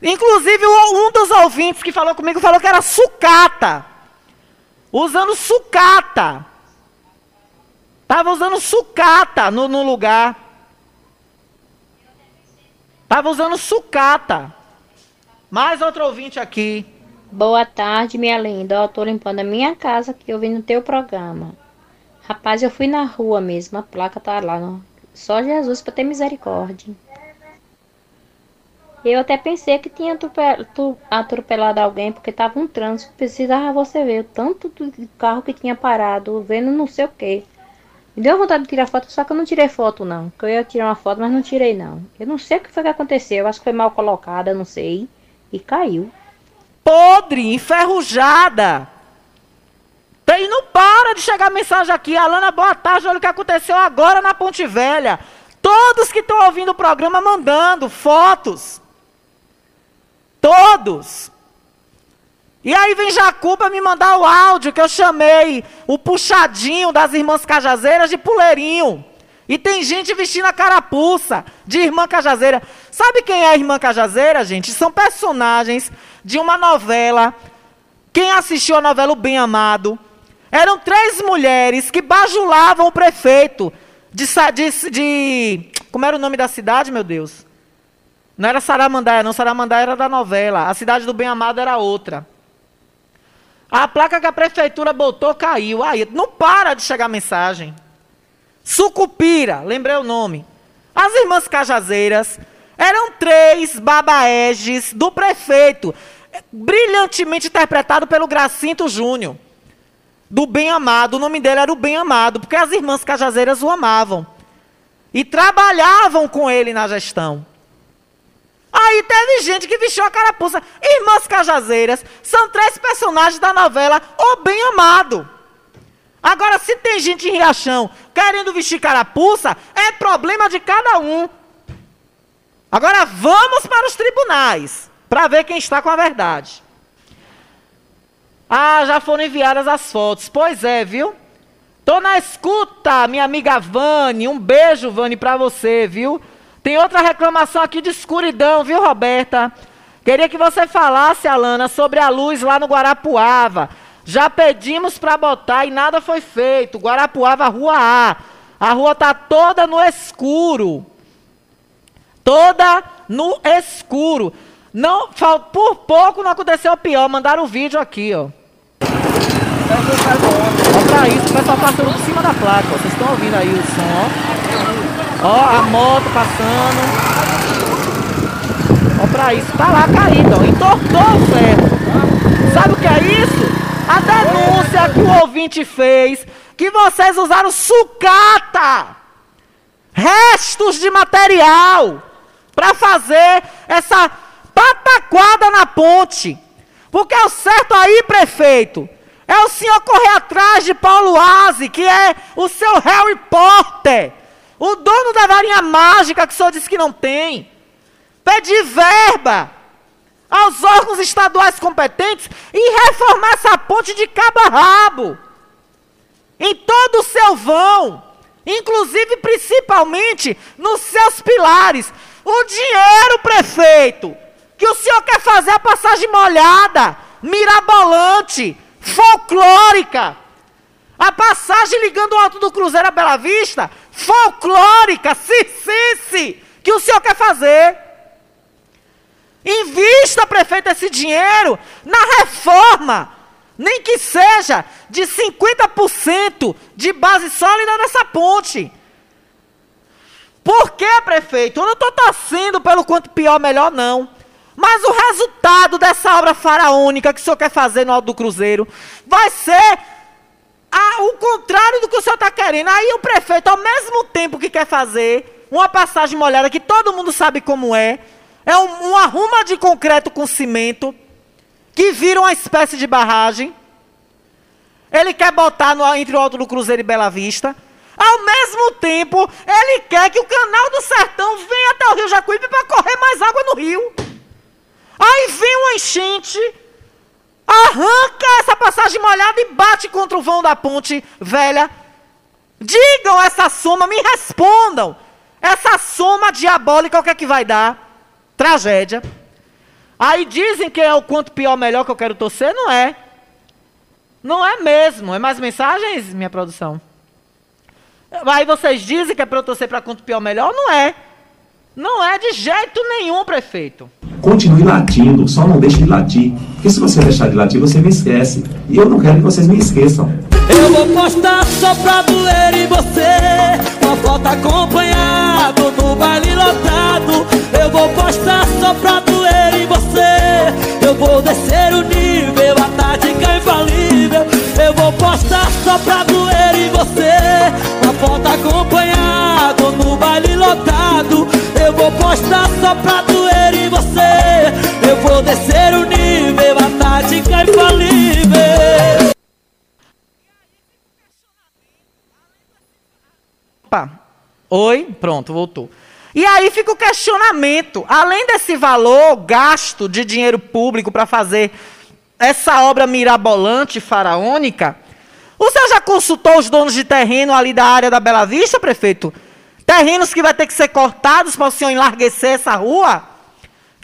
Inclusive, um dos ouvintes que falou comigo falou que era sucata. Usando sucata. Tava usando sucata no, no lugar. Tava usando sucata. Mais outro ouvinte aqui. Boa tarde, minha linda. Tô limpando a minha casa que eu vim no teu programa. Rapaz, eu fui na rua mesmo, a placa tá lá. não. Só Jesus pra ter misericórdia. Eu até pensei que tinha atropelado alguém porque tava um trânsito. Precisava você ver o tanto de carro que tinha parado, vendo não sei o que. Me deu vontade de tirar foto, só que eu não tirei foto não. Que eu ia tirar uma foto, mas não tirei não. Eu não sei o que foi que aconteceu. Eu acho que foi mal colocada, não sei. E caiu. podre, enferrujada. E não para de chegar mensagem aqui. Alana, boa tarde. Olha o que aconteceu agora na Ponte Velha. Todos que estão ouvindo o programa mandando fotos. Todos. E aí vem Jacuba me mandar o áudio que eu chamei o puxadinho das irmãs cajazeiras de puleirinho. E tem gente vestindo a carapuça de irmã cajazeira. Sabe quem é a irmã cajazeira, gente? São personagens de uma novela. Quem assistiu a novela O Bem Amado? Eram três mulheres que bajulavam o prefeito de, de, de como era o nome da cidade, meu Deus? Não era Saramandaia, não. Saramandaia era da novela. A cidade do Bem Amado era outra. A placa que a prefeitura botou caiu. Aí, não para de chegar mensagem. Sucupira, lembrei o nome. As irmãs cajazeiras eram três babaeges do prefeito, brilhantemente interpretado pelo Gracinto Júnior. Do Bem Amado, o nome dele era o Bem Amado, porque as irmãs cajazeiras o amavam. E trabalhavam com ele na gestão. Aí teve gente que vestiu a carapuça. Irmãs Cajazeiras são três personagens da novela O Bem Amado. Agora, se tem gente em Riachão querendo vestir carapuça, é problema de cada um. Agora vamos para os tribunais para ver quem está com a verdade. Ah, já foram enviadas as fotos. Pois é, viu? Tô na escuta, minha amiga Vani. Um beijo, Vani, para você, viu? Tem outra reclamação aqui de escuridão, viu, Roberta? Queria que você falasse, Alana, sobre a luz lá no Guarapuava. Já pedimos para botar e nada foi feito. Guarapuava, Rua A. A rua tá toda no escuro. Toda no escuro. Não, por pouco não aconteceu pior. Mandaram o vídeo aqui, ó. Olha pra isso, o pessoal passando por cima da placa. Ó. Vocês estão ouvindo aí o som, ó. Ó, a moto passando. Ó pra isso. Tá lá caído, ó. Entortou ferro. Sabe o que é isso? A denúncia que o ouvinte fez que vocês usaram sucata, restos de material, para fazer essa pataquada na ponte. Porque é o certo aí, prefeito, é o senhor correr atrás de Paulo Aze, que é o seu Harry Potter. O dono da varinha mágica que o senhor disse que não tem. Pedir verba aos órgãos estaduais competentes e reformar essa ponte de cabo a rabo. Em todo o seu vão. Inclusive, principalmente, nos seus pilares. O dinheiro, prefeito, que o senhor quer fazer a passagem molhada, mirabolante, folclórica. A passagem ligando o Alto do Cruzeiro a Bela Vista folclórica, cissice, que o senhor quer fazer. Invista, prefeito, esse dinheiro na reforma, nem que seja de 50% de base sólida nessa ponte. Por que, prefeito? Eu não estou torcendo pelo quanto pior, melhor, não. Mas o resultado dessa obra faraônica que o senhor quer fazer no Alto do Cruzeiro vai ser ah, o contrário do que o senhor está querendo. Aí o prefeito, ao mesmo tempo que quer fazer uma passagem molhada, que todo mundo sabe como é, é um, um arruma de concreto com cimento, que vira uma espécie de barragem. Ele quer botar no, entre o Alto do Cruzeiro e Bela Vista. Ao mesmo tempo, ele quer que o canal do Sertão venha até o Rio Jacuípe para correr mais água no rio. Enchente Arranca essa passagem molhada e bate contra o vão da ponte velha. Digam essa soma, me respondam. Essa soma diabólica, o que é que vai dar? Tragédia. Aí dizem que é o quanto pior, melhor que eu quero torcer. Não é. Não é mesmo. É mais mensagens, minha produção? Aí vocês dizem que é para eu torcer para quanto pior, melhor? Não é. Não é de jeito nenhum, prefeito. Continue latindo, só não deixe de latir. Porque se você deixar de latir, você me esquece. E eu não quero que vocês me esqueçam. Eu vou postar só pra doer em você Uma foto acompanhado no baile lotado Eu vou postar só pra doer em você Eu vou descer o nível, a tática infalível Eu vou postar só pra doer em você Uma foto acompanhado no baile lotado Eu vou postar só pra doer você Eu vou descer o nível, a tática infalível Opa, oi, pronto, voltou. E aí fica o questionamento. Além desse valor gasto de dinheiro público para fazer essa obra mirabolante, faraônica, o senhor já consultou os donos de terreno ali da área da Bela Vista, prefeito? Terrenos que vai ter que ser cortados para o senhor enlarguecer essa rua?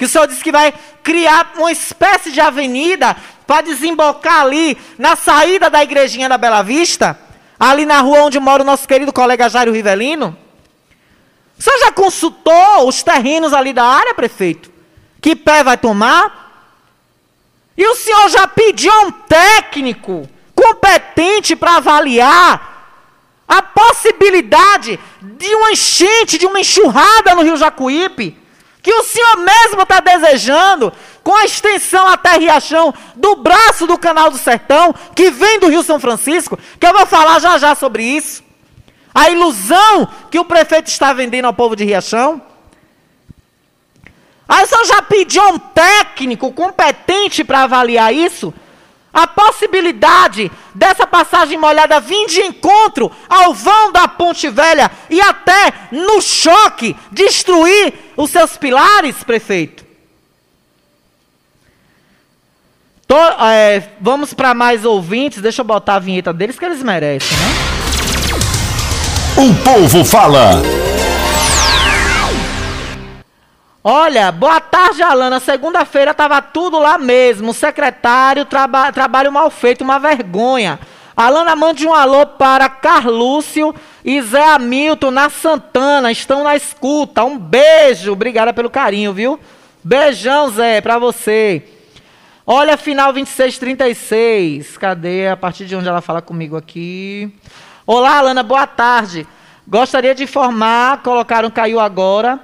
Que o senhor disse que vai criar uma espécie de avenida para desembocar ali na saída da igrejinha da Bela Vista? Ali na rua onde mora o nosso querido colega Jairo Rivelino? O senhor já consultou os terrenos ali da área, prefeito? Que pé vai tomar? E o senhor já pediu um técnico competente para avaliar a possibilidade de uma enchente, de uma enxurrada no Rio Jacuípe, que o senhor mesmo está desejando, com a extensão até Riachão do braço do Canal do Sertão, que vem do Rio São Francisco, que eu vou falar já já sobre isso. A ilusão que o prefeito está vendendo ao povo de Riachão. Aí o senhor já pediu um técnico competente para avaliar isso? A possibilidade dessa passagem molhada vir de encontro ao vão da Ponte Velha e até no choque destruir os seus pilares, prefeito? Tô, é, vamos para mais ouvintes. Deixa eu botar a vinheta deles que eles merecem, né? O povo fala. Olha, boa tarde, Alana. Segunda-feira estava tudo lá mesmo. Secretário, traba trabalho mal feito, uma vergonha. Alana, mande um alô para Carlúcio e Zé Hamilton na Santana. Estão na escuta. Um beijo. Obrigada pelo carinho, viu? Beijão, Zé, para você. Olha, final 2636. Cadê? A partir de onde ela fala comigo aqui? Olá, Alana, boa tarde. Gostaria de informar, colocaram caiu agora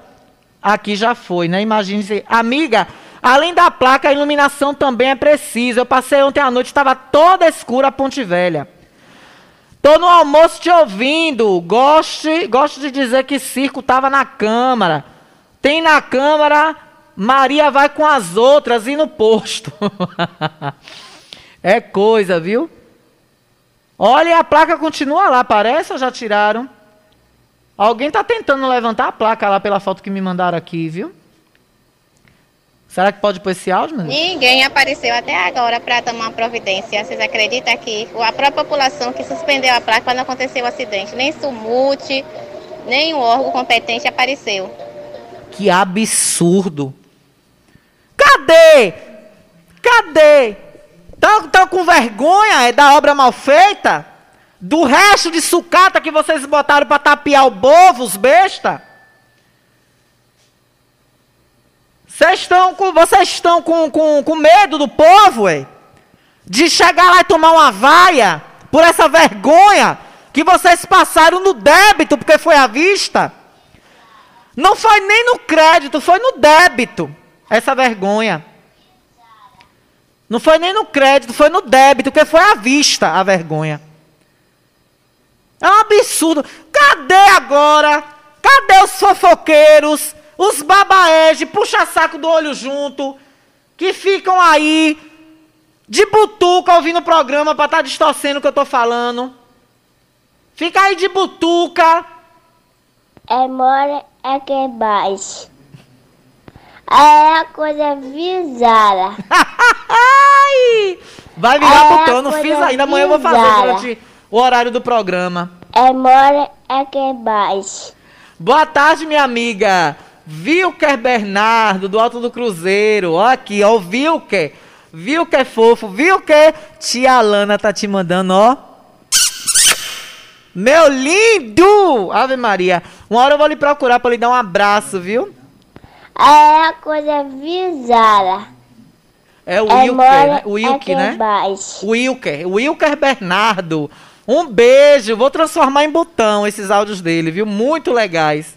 Aqui já foi, né? Imagine, se amiga, além da placa, a iluminação também é precisa. Eu passei ontem à noite, estava toda escura a Ponte Velha. Tô no almoço te ouvindo. Gosto, gosto de dizer que circo estava na Câmara. Tem na Câmara, Maria vai com as outras e no posto. é coisa, viu? Olha, a placa continua lá, parece ou já tiraram? Alguém está tentando levantar a placa lá pela foto que me mandaram aqui, viu? Será que pode pôr esse áudio, meu? Ninguém apareceu até agora para tomar providência. Vocês acreditam que a própria população que suspendeu a placa quando aconteceu o acidente, nem Sumute, nem o órgão competente apareceu. Que absurdo! Cadê? Cadê? Estão com vergonha é da obra mal feita? Do resto de sucata que vocês botaram para tapiar o bovo, os besta? Vocês estão com, vocês estão com, com, com medo do povo, ué? De chegar lá e tomar uma vaia por essa vergonha que vocês passaram no débito, porque foi à vista? Não foi nem no crédito, foi no débito. Essa vergonha. Não foi nem no crédito, foi no débito, porque foi à vista a vergonha. É um absurdo. Cadê agora? Cadê os fofoqueiros, os babaege, puxa-saco do olho junto, que ficam aí de butuca ouvindo o programa para estar tá distorcendo o que eu estou falando? Fica aí de butuca. É mora é que mais. É a coisa bizarra. Vai virar é botão, não fiz ainda. Amanhã eu vou fazer durante o horário do programa. É mora aqui embaixo. Boa tarde, minha amiga. Vilker Bernardo, do Alto do Cruzeiro. Ó aqui, ó, o Vilker. Vilker fofo. Vilker, tia Alana tá te mandando, ó. Meu lindo! Ave Maria. Uma hora eu vou lhe procurar para lhe dar um abraço, viu? É a coisa bizarra. É o é Wilker, né? O Wilker, né? O Wilker. Wilker Bernardo. Um beijo. Vou transformar em botão esses áudios dele, viu? Muito legais.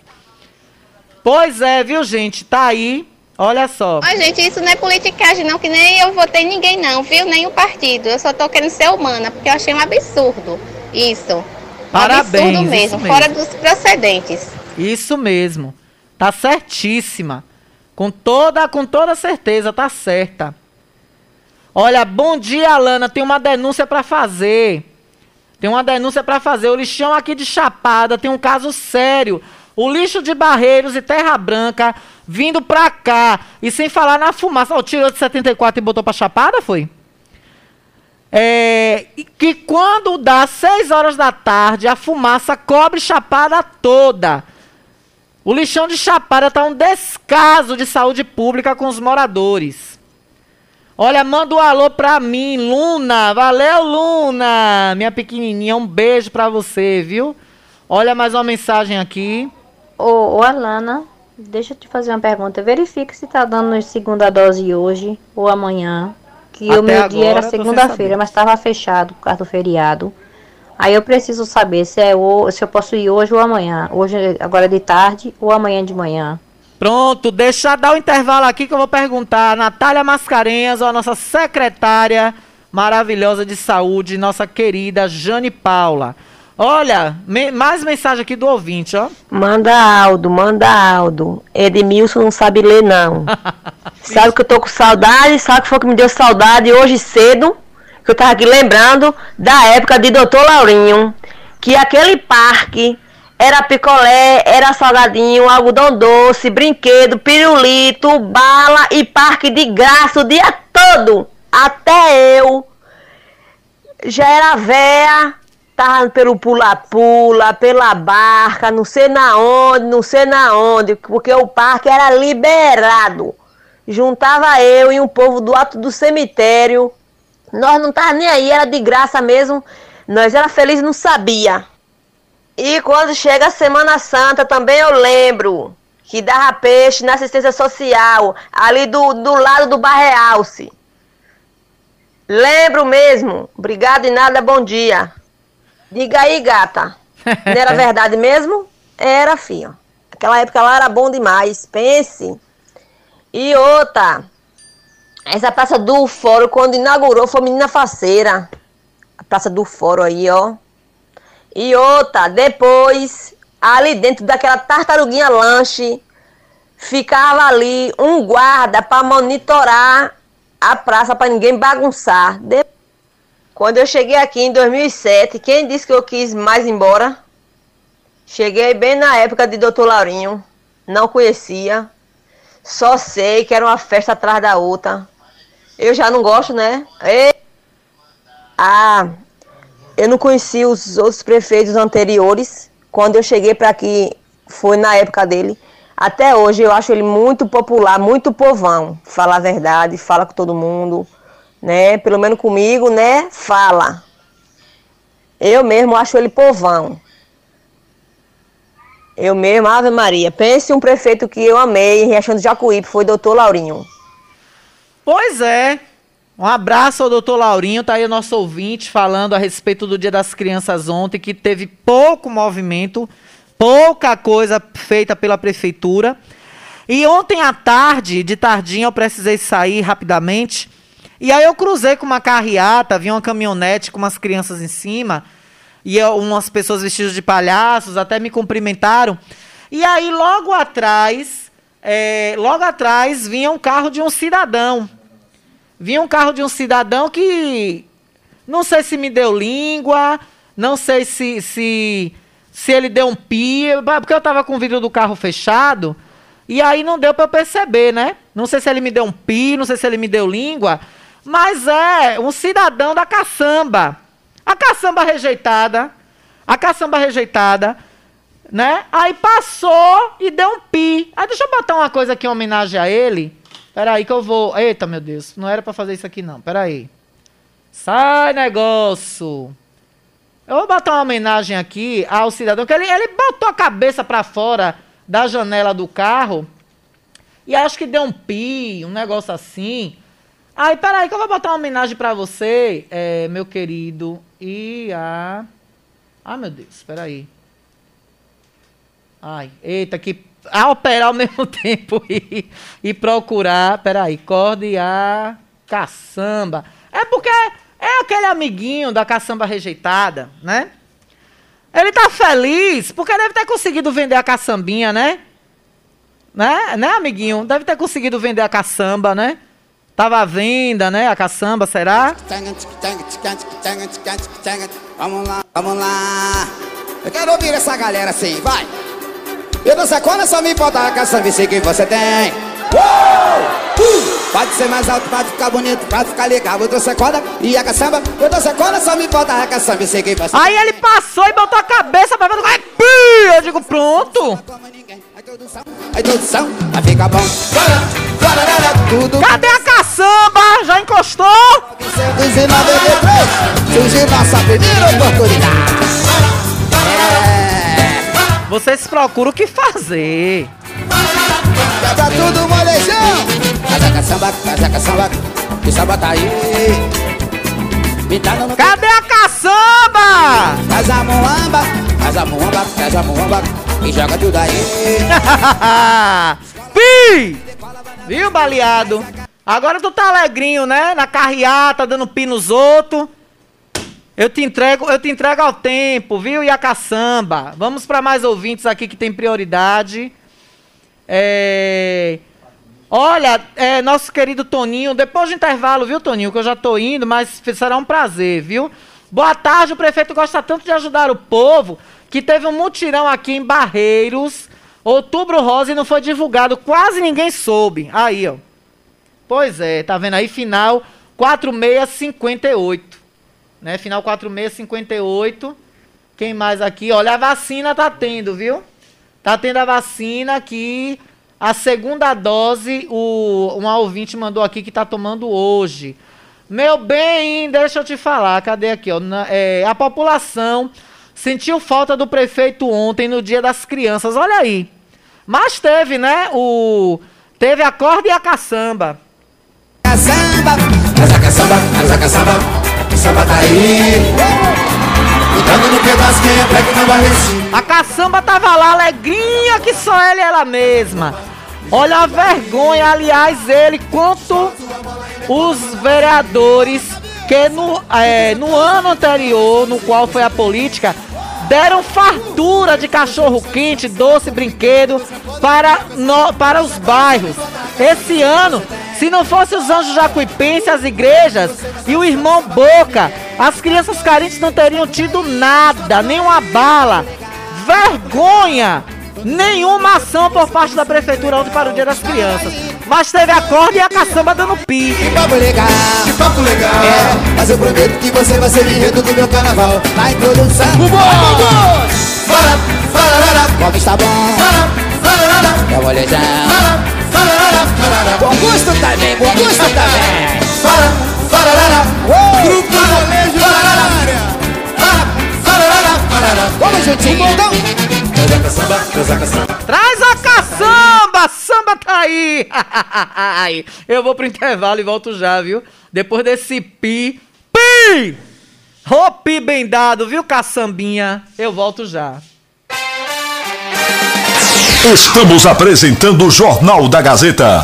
Pois é, viu, gente? Tá aí. Olha só. Ai, gente, isso não é politicagem, não, que nem eu votei ninguém, não, viu? Nem o partido. Eu só tô querendo ser humana, porque eu achei um absurdo. Isso. Parabéns. absurdo mesmo, mesmo, fora dos procedentes. Isso mesmo. Tá certíssima. Com toda, com toda certeza, tá certa. Olha, bom dia, Alana. Tem uma denúncia para fazer. Tem uma denúncia para fazer. O lixão aqui de Chapada tem um caso sério. O lixo de Barreiros e Terra Branca vindo para cá. E sem falar na fumaça. Oh, tirou de 74 e botou para Chapada, foi? É, que quando dá 6 horas da tarde, a fumaça cobre Chapada toda. O lixão de Chapada tá um descaso de saúde pública com os moradores. Olha, manda um alô pra mim, Luna. Valeu, Luna. Minha pequenininha, um beijo pra você, viu? Olha mais uma mensagem aqui. Ô, ô Alana, deixa eu te fazer uma pergunta. Verifique se tá dando segunda dose hoje ou amanhã. Que Até o meu dia era segunda-feira, mas estava fechado por causa do feriado. Aí eu preciso saber se, é o, se eu posso ir hoje ou amanhã. Hoje, agora de tarde ou amanhã de manhã. Pronto, deixa eu dar o intervalo aqui que eu vou perguntar a Natália Mascarenhas, a nossa secretária maravilhosa de saúde, nossa querida Jane Paula. Olha, me- mais mensagem aqui do ouvinte, ó. Manda Aldo, manda Aldo. Edmilson não sabe ler, não. sabe que eu tô com saudade? Sabe que foi que me deu saudade hoje cedo? Que eu tava aqui lembrando da época de Doutor Laurinho. Que aquele parque era picolé, era salgadinho, algodão doce, brinquedo, pirulito, bala e parque de graça o dia todo. Até eu já era véia, tava pelo pula-pula, pela barca, não sei na onde, não sei na onde, porque o parque era liberado. Juntava eu e um povo do alto do cemitério. Nós não tava nem aí, era de graça mesmo. Nós era felizes e não sabia. E quando chega a Semana Santa, também eu lembro que dava peixe na assistência social, ali do, do lado do Barrealce. Lembro mesmo. Obrigado e nada, bom dia. Diga aí, gata. Não era verdade mesmo? Era, filho. Aquela época lá era bom demais. Pense. E outra. Essa praça do fórum, quando inaugurou, foi menina faceira. A praça do fórum aí, ó. E outra, depois, ali dentro daquela tartaruguinha lanche, ficava ali um guarda para monitorar a praça para ninguém bagunçar. Quando eu cheguei aqui em 2007, quem disse que eu quis mais embora? Cheguei bem na época de Doutor Laurinho, não conhecia, só sei que era uma festa atrás da outra. Eu já não gosto, né? E- Ah, eu não conheci os outros prefeitos anteriores. Quando eu cheguei para aqui, foi na época dele. Até hoje eu acho ele muito popular, muito povão. Fala a verdade, fala com todo mundo, né? Pelo menos comigo, né? Fala. Eu mesmo acho ele povão. Eu mesmo, Ave Maria. Pense um prefeito que eu amei Riachão do Jacuípe, foi doutor Laurinho. Pois é. Um abraço ao doutor Laurinho, tá aí o nosso ouvinte falando a respeito do Dia das Crianças ontem, que teve pouco movimento, pouca coisa feita pela prefeitura. E ontem à tarde, de tardinha, eu precisei sair rapidamente. E aí eu cruzei com uma carreata, vi uma caminhonete com umas crianças em cima, e eu- umas pessoas vestidas de palhaços até me cumprimentaram. E aí, logo atrás, é, logo atrás, vinha um carro de um cidadão. Vinha um carro de um cidadão que não sei se me deu língua, não sei se se, se ele deu um pi, porque eu tava com o vidro do carro fechado, e aí não deu para eu perceber, né? Não sei se ele me deu um pi, não sei se ele me deu língua, mas é um cidadão da caçamba. A caçamba rejeitada, a caçamba rejeitada, né? Aí passou e deu um pi. Aí deixa eu botar uma coisa aqui em homenagem a ele. Peraí que eu vou. Eita, meu Deus. Não era pra fazer isso aqui, não. Peraí. Sai, negócio. Eu vou botar uma homenagem aqui ao cidadão, que ele, ele botou a cabeça pra fora da janela do carro e acho que deu um pi, um negócio assim. Aí, peraí que eu vou botar uma homenagem pra você, é, meu querido. E a... Ah, meu Deus, peraí. Ai, eita, que... A operar ao mesmo tempo e, e procurar... Peraí, corda a caçamba. É porque é aquele amiguinho da caçamba rejeitada, né? Ele tá feliz porque deve ter conseguido vender a caçambinha, né? Né, né, amiguinho? Deve ter conseguido vender a caçamba, né? Tava à venda, né? A caçamba, será? Vamos lá, vamos lá. Eu quero ouvir essa galera assim, vai. Eu não sei quando é só me importa a caçamba que você tem. Pode ser mais alto, pode ficar bonito, pode ficar legal. Eu trouxe a corda e a caçamba. Eu trouxe a corda, só me falta a sei quem faz. Aí ele passou e botou a cabeça pra ver! Eu digo, pronto. A introdução vai ficar bom. Tudo. Cadê a caçamba? Já encostou? 293 surgiu nossa primeira oportunidade. Vocês procuram o que fazer. Tá tudo molejão. Faz a caçamba, faz a caçamba. O samba tá aí. No Cadê a caçamba? Faz a muamba, faz a muamba, faz a muamba. E joga tudo aí. Pi! Viu, baleado? Agora tu tá alegrinho, né? Na carreata, dando pi nos outros. Eu te entrego, eu te entrego ao tempo, viu? E a caçamba. Vamos para mais ouvintes aqui que tem prioridade. É... Olha, é, nosso querido Toninho, depois do intervalo, viu, Toninho? Que eu já tô indo, mas será um prazer, viu? Boa tarde, o prefeito gosta tanto de ajudar o povo que teve um mutirão aqui em Barreiros, outubro rosa e não foi divulgado, quase ninguém soube. Aí, ó. Pois é, tá vendo aí? Final 4658. Né? Final 4658. Quem mais aqui? Olha, a vacina tá tendo, viu? Tá tendo a vacina aqui. A segunda dose, o, um ouvinte mandou aqui que tá tomando hoje. Meu bem, deixa eu te falar, cadê aqui? Ó, na, é, a população sentiu falta do prefeito ontem no dia das crianças, olha aí. Mas teve, né? O, teve a corda e a caçamba. Caçamba, faz a caçamba, a caçamba. O samba tá aí. Entrando no pedaço, quem é prego não vai resistir. A caçamba tava lá, alegrinha que só ela e ela mesma. Olha a vergonha, aliás, ele quanto os vereadores que no, é, no ano anterior, no qual foi a política, deram fartura de cachorro quente, doce, brinquedo para, no, para os bairros. Esse ano, se não fosse os anjos jacuipenses, as igrejas e o irmão Boca, as crianças carentes não teriam tido nada, nenhuma bala. Vergonha! Nenhuma ação por parte da prefeitura ontem para o Dia das Crianças. Mas teve a corda e a caçamba dando pi. Que papo legal, que papo legal. É, mas eu prometo que você vai ser enredo do meu carnaval. Na introdução. Vambora! Fala, fala, Como está bom? Fala, fala, É o molejão. Bom gosto também, bom gosto também. Fala, fala, Grupo na área. Fala, fala, Vamos juntinho, então. Traz a caçamba, traz a caçamba. Traz a caçamba! Samba tá aí! Eu vou pro intervalo e volto já, viu? Depois desse pi. Pi! Ô pi bem dado, viu, caçambinha? Eu volto já. Estamos apresentando o Jornal da Gazeta.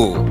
Globo.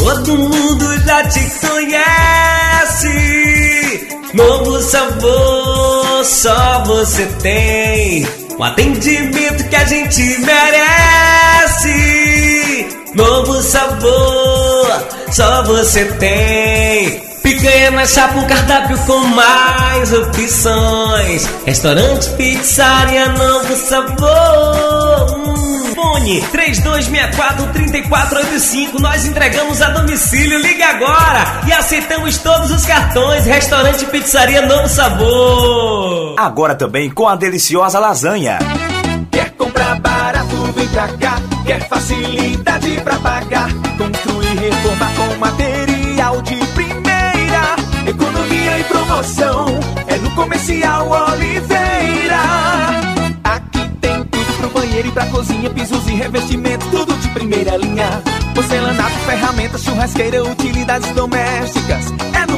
Todo mundo já te conhece. Novo sabor, só você tem. Um atendimento que a gente merece. Novo sabor, só você tem. Picanha na chapa, um cardápio com mais opções. Restaurante, pizzaria, novo sabor. Hum, fone 3264-3485. Nós entregamos a domicílio. Liga agora e aceitamos todos os cartões. Restaurante, pizzaria, novo sabor. Agora também com a deliciosa lasanha. Quer comprar barato, vem pra cá. Quer facilidade pra pagar. Construir, reformar com material promoção. É no Comercial Oliveira. Aqui tem tudo pro banheiro e pra cozinha. Pisos e revestimentos, tudo de primeira linha. Porcelanato, ferramentas, churrasqueira, utilidades domésticas. É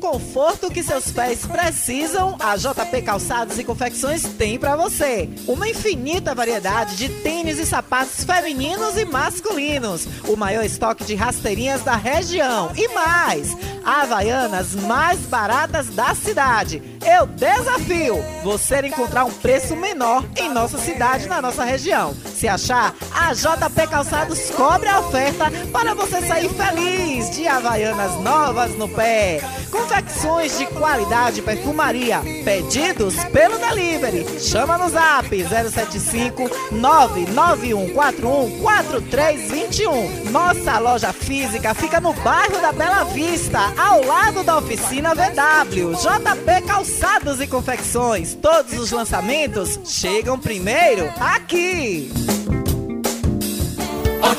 conforto que seus pés precisam, a JP Calçados e Confecções tem pra você. Uma infinita variedade de tênis e sapatos femininos e masculinos. O maior estoque de rasteirinhas da região. E mais, Havaianas mais baratas da cidade. Eu desafio você encontrar um preço menor em nossa cidade, na nossa região. Se achar, a JP Calçados cobre a oferta para você sair feliz de Havaianas novas no pé. Confecções de qualidade perfumaria. Pedidos pelo delivery. Chama no zap 075 99141 4321. Nossa loja física fica no bairro da Bela Vista, ao lado da oficina VW. JP Calçados e Confecções. Todos os lançamentos chegam primeiro aqui.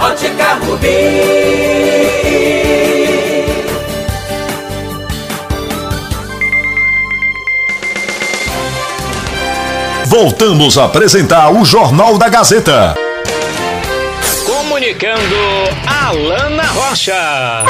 Ótica Rubi. Voltamos a apresentar o Jornal da Gazeta. Comunicando Alana Rocha.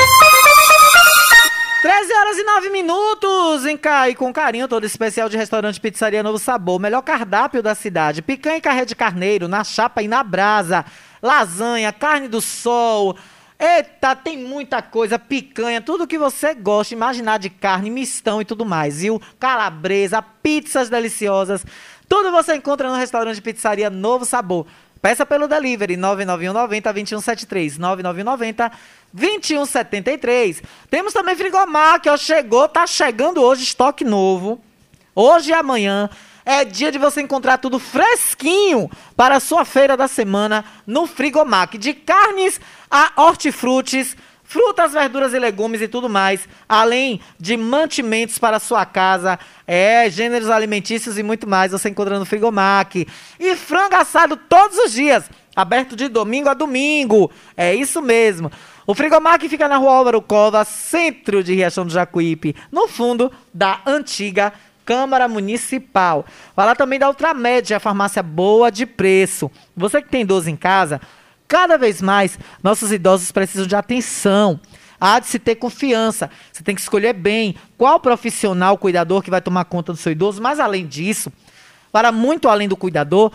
13 horas e 9 minutos em Cai com carinho todo especial de restaurante Pizzaria Novo Sabor, melhor cardápio da cidade, picanha e carré de carneiro na chapa e na brasa, lasanha, carne do sol. Eita, tem muita coisa, picanha, tudo que você gosta, imaginar de carne, mistão e tudo mais, viu? Calabresa, pizzas deliciosas, tudo você encontra no restaurante Pizzaria Novo Sabor. Peça pelo delivery 99190 2173 99190 2173. Temos também Frigomar, que ó, chegou, tá chegando hoje estoque novo. Hoje e amanhã é dia de você encontrar tudo fresquinho para a sua feira da semana no Frigomac, de carnes a hortifrutis, frutas, verduras e legumes e tudo mais, além de mantimentos para a sua casa, é, gêneros alimentícios e muito mais, você encontra no Frigomac. E frango assado todos os dias, aberto de domingo a domingo. É isso mesmo. O Frigomac fica na rua Álvaro Cova, centro de Riachão do Jacuípe, no fundo da antiga Câmara Municipal. Fala também da Ultramed, a farmácia boa de preço. Você que tem idoso em casa, cada vez mais nossos idosos precisam de atenção. Há de se ter confiança. Você tem que escolher bem qual profissional, cuidador que vai tomar conta do seu idoso. Mas além disso, para muito além do cuidador,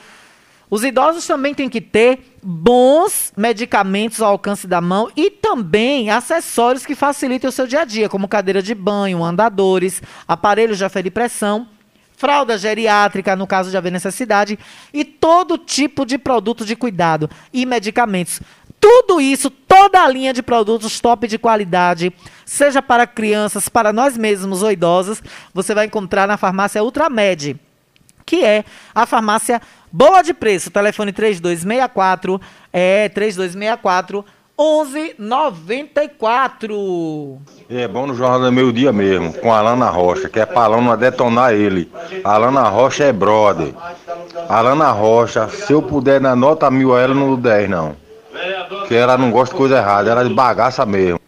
os idosos também têm que ter bons medicamentos ao alcance da mão e também acessórios que facilitem o seu dia a dia, como cadeira de banho, andadores, aparelhos de aferir pressão, fralda geriátrica, no caso de haver necessidade, e todo tipo de produto de cuidado e medicamentos. tudo isso, toda a linha de produtos top de qualidade, seja para crianças, para nós mesmos ou idosos, você vai encontrar na farmácia Ultramed, que é a farmácia boa de preço. Telefone 3264 é 3264 1194. É bom no Jornal do Meio Dia mesmo, com a Alana Rocha, que é pra Alana detonar ele. A Alana Rocha é brother. A Alana Rocha, se eu puder dar nota mil a ela, não dou 10 não. Que ela não gosta de coisa errada, ela é de bagaça mesmo.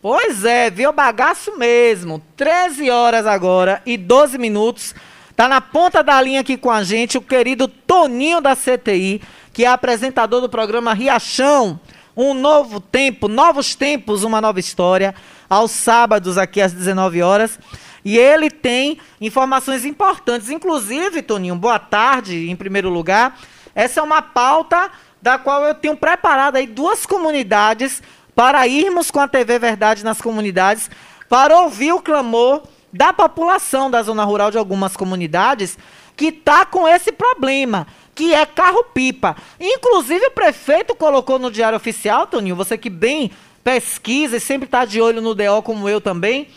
Pois é, viu bagaço mesmo. 13 horas agora e 12 minutos. Tá na ponta da linha aqui com a gente o querido Toninho da CTI, que é apresentador do programa Riachão. Um novo tempo, novos tempos, uma nova história, aos sábados aqui às 19 horas. E ele tem informações importantes, inclusive, Toninho, boa tarde, em primeiro lugar. Essa é uma pauta da qual eu tenho preparado aí duas comunidades para irmos com a TV Verdade nas comunidades, para ouvir o clamor da população da zona rural de algumas comunidades que está com esse problema que é carro-pipa. Inclusive, o prefeito colocou no Diário Oficial, Toninho, você que bem pesquisa e sempre está de olho no DO, como eu também,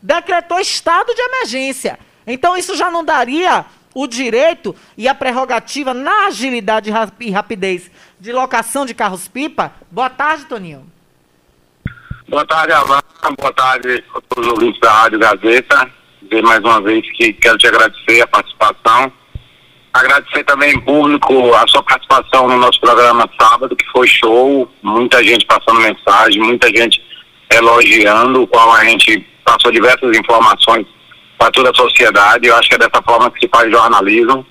decretou estado de emergência. Então, isso já não daria o direito e a prerrogativa na agilidade e rapidez de locação de carros-pipa? Boa tarde, Toninho. Boa tarde, Havana. Boa tarde a todos os ouvintes da Rádio Gazeta. Dizer mais uma vez que quero te agradecer a participação Agradecer também em público a sua participação no nosso programa sábado, que foi show, muita gente passando mensagem, muita gente elogiando, o qual a gente passou diversas informações para toda a sociedade. Eu acho que é dessa forma que se faz jornalismo.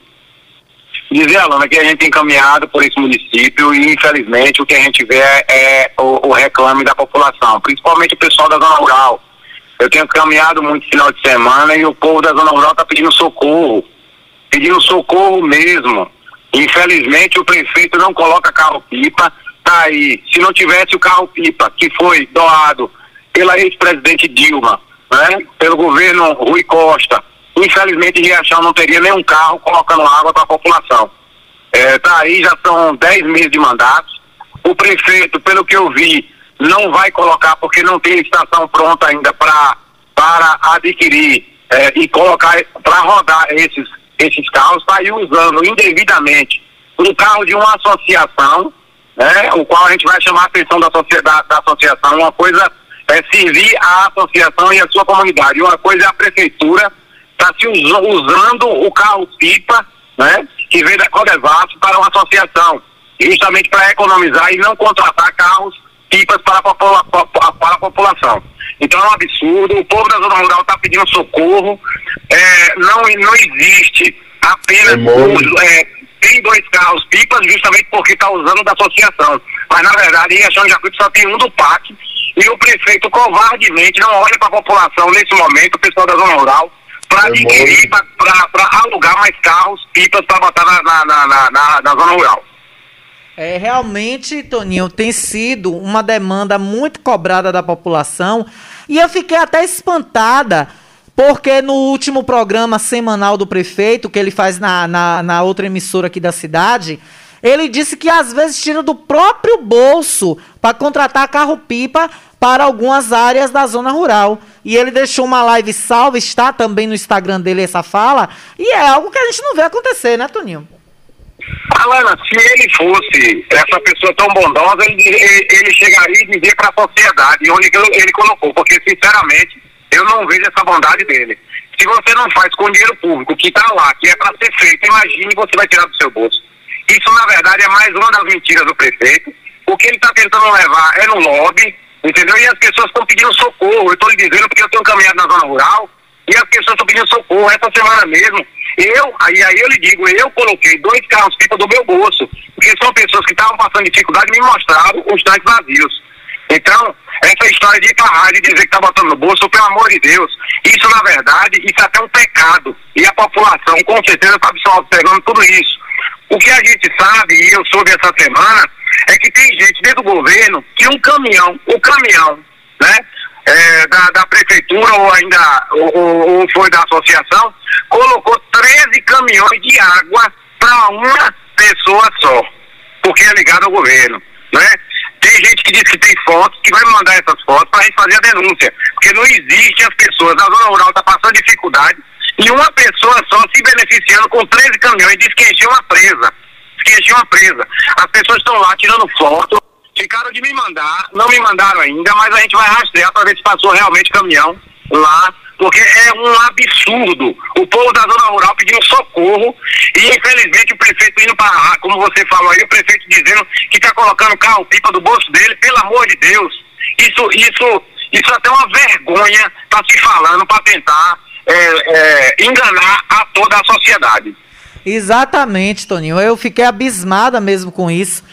Dizer, Alana, que a gente tem encaminhado por esse município e, infelizmente, o que a gente vê é, é o, o reclame da população, principalmente o pessoal da zona rural. Eu tenho caminhado muito final de semana e o povo da zona rural está pedindo socorro pedindo socorro mesmo. Infelizmente o prefeito não coloca carro-pipa, tá aí. Se não tivesse o carro-pipa, que foi doado pela ex-presidente Dilma, né, pelo governo Rui Costa, infelizmente Riachão não teria nenhum carro colocando água para a população. É, tá aí, já são 10 meses de mandato. O prefeito, pelo que eu vi, não vai colocar porque não tem estação pronta ainda pra, para adquirir é, e colocar para rodar esses esses carros está aí usando indevidamente um carro de uma associação, né, o qual a gente vai chamar a atenção da, sociedade, da associação. Uma coisa é servir a associação e a sua comunidade, uma coisa é a prefeitura está se usando o carro-pipa, né, que vem da Codevasf para uma associação, justamente para economizar e não contratar carros pipas para a, para a população. Então é um absurdo, o povo da zona rural está pedindo socorro, é, não, não existe apenas é, tem dois carros pipas justamente porque está usando da associação. Mas na verdade, em Riachão de Jacuípe só tem um do PAC e o prefeito covardemente não olha para a população nesse momento, o pessoal da zona rural, para adquirir, para alugar mais carros pipas para botar na, na, na, na, na zona rural. É, realmente, Toninho, tem sido uma demanda muito cobrada da população e eu fiquei até espantada, porque no último programa semanal do prefeito, que ele faz na, na, na outra emissora aqui da cidade, ele disse que às vezes tira do próprio bolso para contratar carro-pipa para algumas áreas da zona rural. E ele deixou uma live salva, está também no Instagram dele essa fala, e é algo que a gente não vê acontecer, né, Toninho? Alana, se ele fosse essa pessoa tão bondosa, ele, ele chegaria e dizer para a sociedade onde ele, ele colocou, porque sinceramente eu não vejo essa bondade dele. Se você não faz com dinheiro público que está lá, que é para ser feito, imagine você vai tirar do seu bolso. Isso, na verdade, é mais uma das mentiras do prefeito. O que ele está tentando levar é no lobby, entendeu? E as pessoas estão pedindo socorro. Eu estou lhe dizendo porque eu tenho caminhado na zona rural e as pessoas estão pedindo socorro. Essa semana mesmo, eu, aí, aí eu lhe digo, eu coloquei dois carros pipa do meu bolso, porque são pessoas que estavam passando dificuldade e me mostraram os tanques vazios. Então, essa história de ir rádio e dizer que tá botando no bolso, pelo amor de Deus, isso na verdade, isso é até um pecado. E a população, com certeza, está observando tudo isso. O que a gente sabe, e eu soube essa semana, é que tem gente dentro do governo que um caminhão, o caminhão, né, é, da, da, prefeitura ou ainda ou, ou, foi da associação, colocou 13 caminhões de água para uma pessoa só, porque é ligado ao governo, né? Tem gente que diz que tem fotos, que vai mandar essas fotos para a gente fazer a denúncia. Porque não existe as pessoas, a zona rural está passando dificuldade e uma pessoa só se beneficiando com 13 caminhões diz que encheu uma presa. Que encheu uma presa. As pessoas estão lá tirando foto, ficaram de me mandar, não me mandaram ainda, mas a gente vai rastrear para ver se passou realmente caminhão lá porque é um absurdo. O povo da zona rural pedindo socorro e infelizmente o prefeito indo para como você falou aí, o prefeito dizendo que está colocando carro-pipa do bolso dele, pelo amor de Deus. Isso, isso, isso é até uma vergonha está se falando para tentar é, é, enganar a toda a sociedade. Exatamente, Toninho. Eu fiquei abismada mesmo com isso.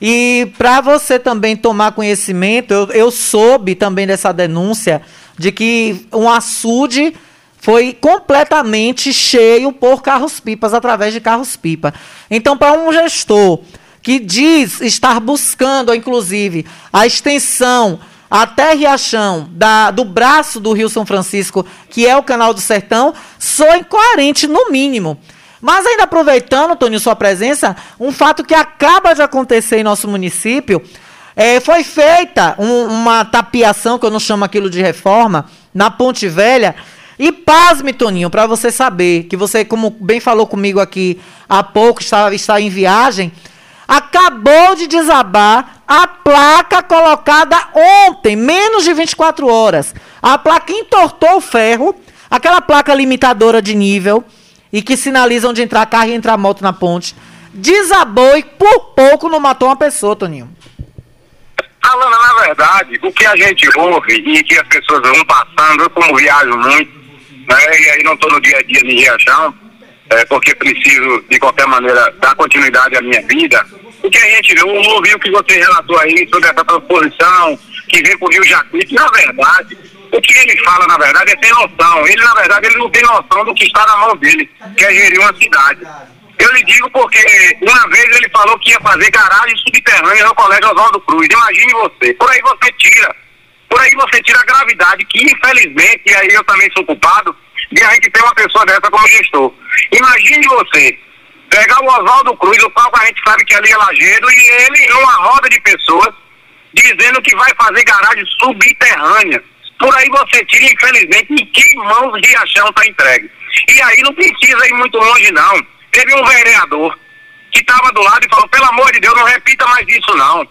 E para você também tomar conhecimento, eu, eu soube também dessa denúncia de que um açude foi completamente cheio por carros-pipas, através de carros-pipa. Então, para um gestor que diz estar buscando, inclusive, a extensão até Riachão, da, do braço do Rio São Francisco, que é o Canal do Sertão, sou incoerente, no mínimo. Mas ainda aproveitando, Toninho, sua presença, um fato que acaba de acontecer em nosso município, é, foi feita um, uma tapiação, que eu não chamo aquilo de reforma, na Ponte Velha. E pasme, Toninho, para você saber, que você, como bem falou comigo aqui há pouco, estava, está em viagem, acabou de desabar a placa colocada ontem, menos de 24 horas. A placa entortou o ferro, aquela placa limitadora de nível, e que sinaliza onde entrar carro e entrar moto na ponte. Desabou e por pouco não matou uma pessoa, Toninho. Alana, na verdade, o que a gente ouve e que as pessoas vão passando, eu como viajo muito, né, e aí não estou no dia a dia em Riachão, é, porque preciso, de qualquer maneira, dar continuidade à minha vida, o que a gente ouve, o que você relatou aí sobre essa transposição, que vem com o Rio Jacuípe, na verdade, o que ele fala, na verdade, é sem noção. Ele, na verdade, ele não tem noção do que está na mão dele, que é gerir uma cidade. Eu lhe digo porque uma vez ele falou que ia fazer garagem subterrânea no Colégio Oswaldo Cruz. Imagine você. Por aí você tira. Por aí você tira a gravidade, que infelizmente, e aí eu também sou culpado, de a gente ter uma pessoa dessa como gestor. Imagine você pegar o Oswaldo Cruz, o qual a gente sabe que ali é lajeiro, e ele, uma roda de pessoas, dizendo que vai fazer garagem subterrânea. Por aí você tira, infelizmente, em que mãos de achão está entregue. E aí não precisa ir muito longe, não teve um vereador que estava do lado e falou, pelo amor de Deus, não repita mais isso não.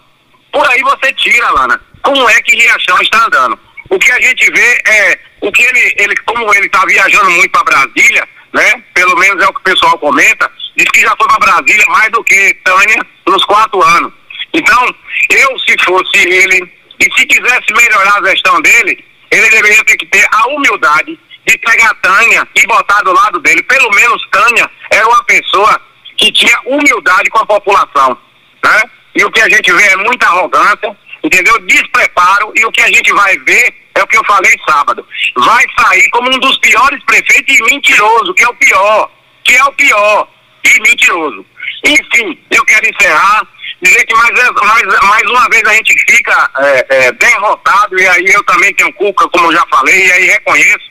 Por aí você tira, Lana, como é que Riachão está andando. O que a gente vê é, o que ele, ele como ele está viajando muito para Brasília, né? Pelo menos é o que o pessoal comenta, diz que já foi para Brasília mais do que Tânia nos quatro anos. Então, eu se fosse ele, e se quisesse melhorar a gestão dele, ele deveria ter que ter a humildade de pegar Tânia e botar do lado dele. Pelo menos Tânia era uma pessoa que tinha humildade com a população, né? E o que a gente vê é muita arrogância, entendeu? Despreparo, e o que a gente vai ver é o que eu falei sábado. Vai sair como um dos piores prefeitos e mentiroso, que é o pior, que é o pior, e mentiroso. Enfim, eu quero encerrar, dizer que mais, mais, mais uma vez a gente fica é, é, derrotado, e aí eu também tenho culpa, como já falei, e aí reconheço,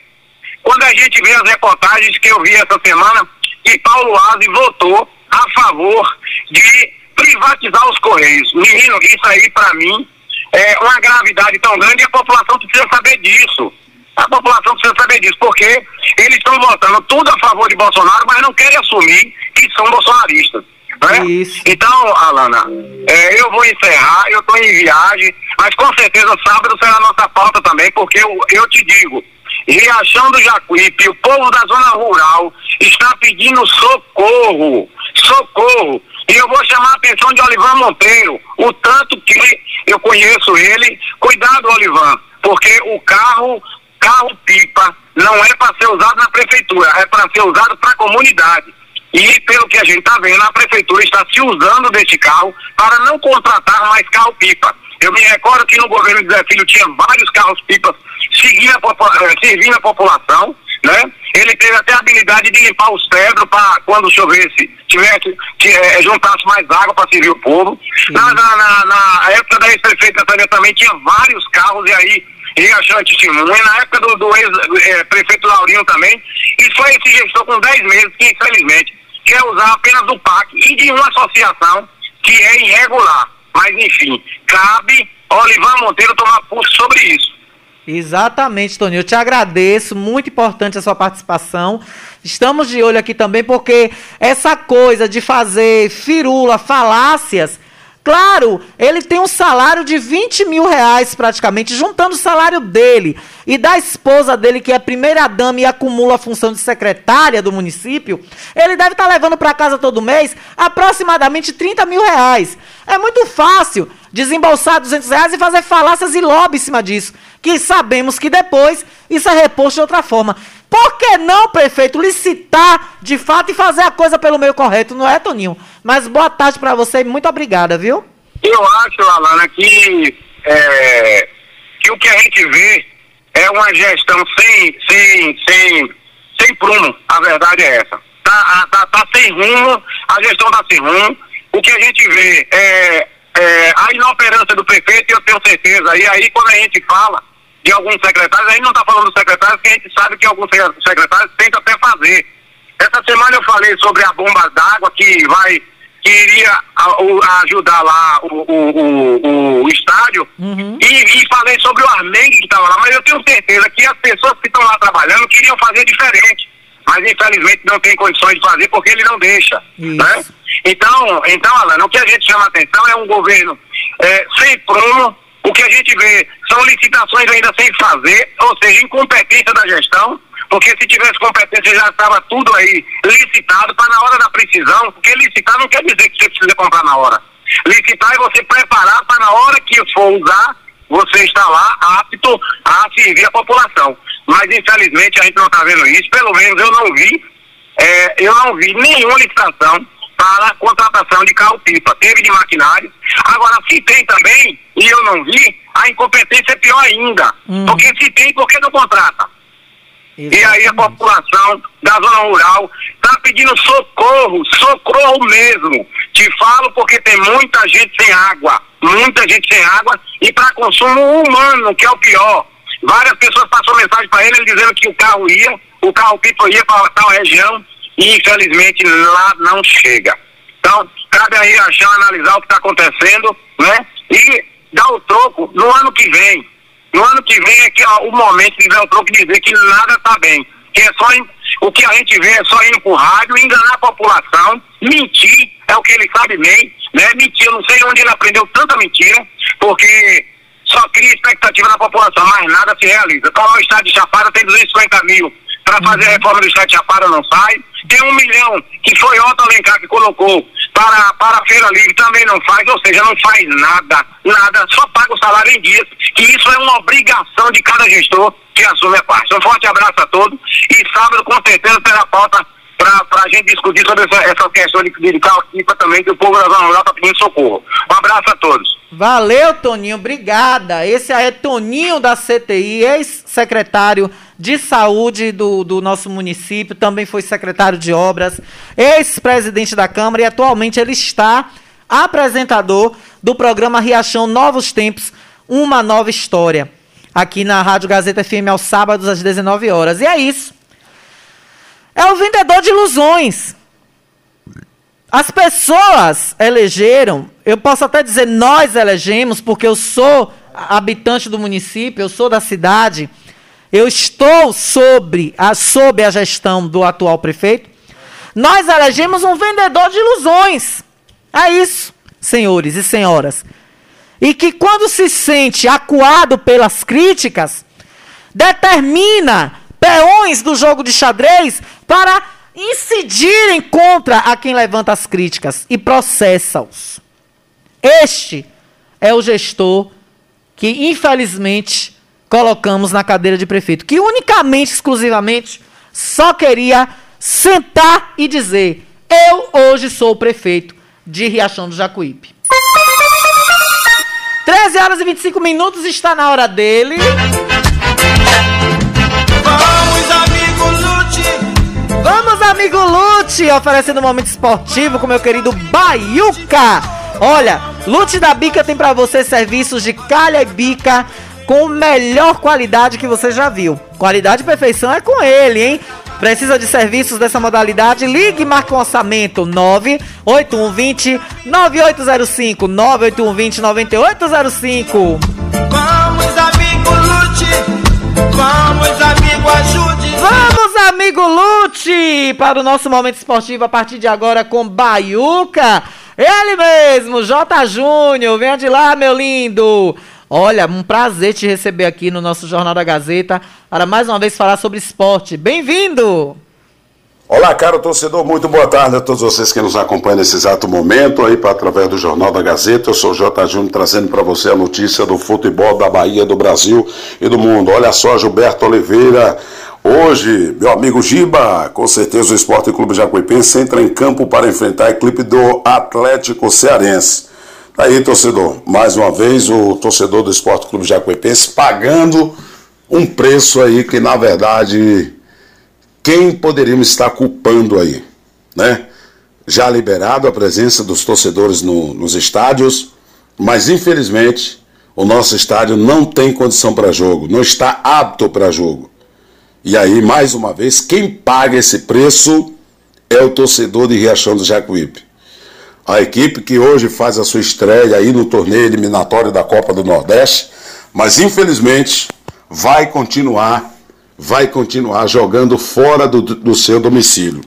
quando a gente vê as reportagens que eu vi essa semana, que Paulo Aze votou a favor de privatizar os Correios. Menino, isso aí para mim é uma gravidade tão grande e a população precisa saber disso. A população precisa saber disso, porque eles estão votando tudo a favor de Bolsonaro, mas não querem assumir que são bolsonaristas. Né? Então, Alana, é, eu vou encerrar, eu estou em viagem, mas com certeza sábado será a nossa pauta também, porque eu, eu te digo, Riachão do Jacuípe, o povo da zona rural está pedindo socorro, socorro. E eu vou chamar a atenção de Olivan Monteiro, o tanto que eu conheço ele. Cuidado, Olivan, porque o carro, carro pipa, não é para ser usado na prefeitura, é para ser usado para a comunidade. E pelo que a gente está vendo, a prefeitura está se usando deste carro para não contratar mais carro pipa. Eu me recordo que no governo de Zé Filho tinha vários carros pipas seguindo a, eh, servindo a população, né? Ele teve até a habilidade de limpar os cedros para quando chovesse, tivesse, é, juntasse mais água para servir o povo. Na, na, na, na, época da ex-prefeita também tinha vários carros e aí Riachão testemunha, na época do, do ex-prefeito é, Laurinho também, e foi esse gestor com 10 meses que infelizmente quer usar apenas do PAC e de uma associação que é irregular. Mas enfim, cabe Olivan Monteiro tomar pulso sobre isso. Exatamente, Toninho. Eu te agradeço, muito importante a sua participação. Estamos de olho aqui também, porque essa coisa de fazer firula, falácias, claro, ele tem um salário de 20 mil reais praticamente, juntando o salário dele e da esposa dele, que é primeira dama e acumula a função de secretária do município, ele deve estar levando para casa todo mês aproximadamente 30 mil reais. É muito fácil desembolsar 200 reais e fazer falácias e lobby em cima disso, que sabemos que depois isso é reposto de outra forma. Por que não, prefeito, licitar de fato e fazer a coisa pelo meio correto, não é, Toninho? Mas boa tarde para você e muito obrigada, viu? Eu acho, Alana, que, é, que o que a gente vê é uma gestão sem, sem, sem, sem prumo. A verdade é essa. Tá, tá, tá sem rumo, a gestão tá sem rumo. O que a gente vê é, é a inoperância do prefeito, e eu tenho certeza. E aí, quando a gente fala de alguns secretários, a gente não está falando dos secretários, porque a gente sabe que alguns secretários tentam até fazer. Essa semana eu falei sobre a bomba d'água que vai que iria o, ajudar lá o, o, o estádio uhum. e, e, falei sobre o Armengue que estava lá, mas eu tenho certeza que as pessoas que estão lá trabalhando queriam fazer diferente, mas infelizmente não tem condições de fazer porque ele não deixa, né? Então, então, Alan, o que a gente chama atenção é um governo é, sem prumo, o que a gente vê são licitações ainda sem fazer, ou seja, incompetência da gestão, porque se tivesse competência já estava tudo aí licitado para na hora da precisão, porque licitar não quer dizer que você precisa comprar na hora. Licitar é você preparar para na hora que for usar, você está lá apto a servir a população. Mas infelizmente a gente não está vendo isso, pelo menos eu não vi, é, eu não vi nenhuma licitação para a contratação de carro-pipa. Teve de maquinários. Agora, se tem também, e eu não vi, a incompetência é pior ainda. Hum. Porque se tem, por que não contrata? E aí a população da zona rural está pedindo socorro, socorro mesmo. Te falo porque tem muita gente sem água, muita gente sem água e para consumo humano, que é o pior. Várias pessoas passaram mensagem para ele, ele dizendo que o carro ia, o carro pipa ia para tal região e infelizmente lá não chega. Então, cabe aí a Chão analisar o que está acontecendo, né? E dar o troco no ano que vem. No ano que vem é que ó, o momento de dar o troco e dizer que nada está bem. Que é só in- o que a gente vê é só ir pro rádio, enganar a população, mentir, é o que ele sabe bem, né? Mentir, eu não sei onde ele aprendeu tanta mentira, porque só cria expectativa na população, mas nada se realiza. Então, o estado de Chapada tem 250 mil para fazer a reforma do estado de Chapada, não sai. Tem um milhão que foi Otto Alencar que colocou para, para a Feira Livre, também não faz, ou seja, não faz nada, nada, só paga o salário em dias, que isso é uma obrigação de cada gestor que assume a parte. Um forte abraço a todos e sábado, com certeza, terá pauta para a gente discutir sobre essa, essa questão de, de calcifa também, que o povo da Zona Rural está pedindo socorro. Um abraço a todos. Valeu, Toninho, obrigada. Esse aí é Toninho da CTI, ex-secretário de saúde do, do nosso município, também foi secretário de obras, ex-presidente da Câmara e atualmente ele está apresentador do programa Riachão Novos Tempos, uma nova história, aqui na Rádio Gazeta FM aos sábados às 19 horas. E é isso. É o vendedor de ilusões. As pessoas elegeram, eu posso até dizer nós elegemos, porque eu sou habitante do município, eu sou da cidade, eu estou sobre a, sob a gestão do atual prefeito. Nós elegemos um vendedor de ilusões. É isso, senhores e senhoras. E que quando se sente acuado pelas críticas, determina peões do jogo de xadrez para incidirem contra a quem levanta as críticas e processa-os. Este é o gestor que, infelizmente, colocamos na cadeira de prefeito, que unicamente, exclusivamente, só queria sentar e dizer: Eu hoje sou o prefeito de Riachão do Jacuípe. 13 horas e 25 minutos, está na hora dele. Vamos, amigo Lute! Vamos, amigo Lute, oferecendo um momento esportivo com meu querido Baiuca. Olha, Lute da Bica tem pra você serviços de calha e bica com melhor qualidade que você já viu. Qualidade e perfeição é com ele, hein? Precisa de serviços dessa modalidade? Ligue e marque um orçamento 98120 9805 98120 9805. Vamos, amigo, lute. Vamos, amigo, ajude. Vamos, amigo Lute, para o nosso momento esportivo a partir de agora com Baiuca. Ele mesmo, J. Júnior, venha de lá, meu lindo. Olha, um prazer te receber aqui no nosso Jornal da Gazeta para mais uma vez falar sobre esporte. Bem-vindo! Olá, caro torcedor, muito boa tarde a todos vocês que nos acompanham nesse exato momento aí para através do Jornal da Gazeta. Eu sou o J. Júnior trazendo para você a notícia do futebol da Bahia, do Brasil e do mundo. Olha só, Gilberto Oliveira. Hoje, meu amigo Giba, com certeza o Esporte Clube Jacuipense entra em campo para enfrentar a equipe do Atlético Cearense. Aí, torcedor, mais uma vez o torcedor do Esporte Clube Jacuipense pagando um preço aí que, na verdade, quem poderíamos estar culpando aí, né? Já liberado a presença dos torcedores no, nos estádios, mas infelizmente o nosso estádio não tem condição para jogo, não está apto para jogo. E aí, mais uma vez, quem paga esse preço é o torcedor de Riachão do Jacuípe. A equipe que hoje faz a sua estreia aí no torneio eliminatório da Copa do Nordeste, mas infelizmente vai continuar, vai continuar jogando fora do, do seu domicílio.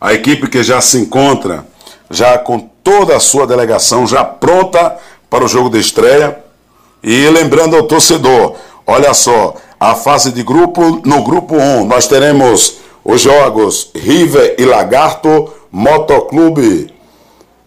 A equipe que já se encontra, já com toda a sua delegação já pronta para o jogo de estreia. E lembrando ao torcedor, olha só, a fase de grupo, no grupo 1, nós teremos os jogos River e Lagarto, Motoclube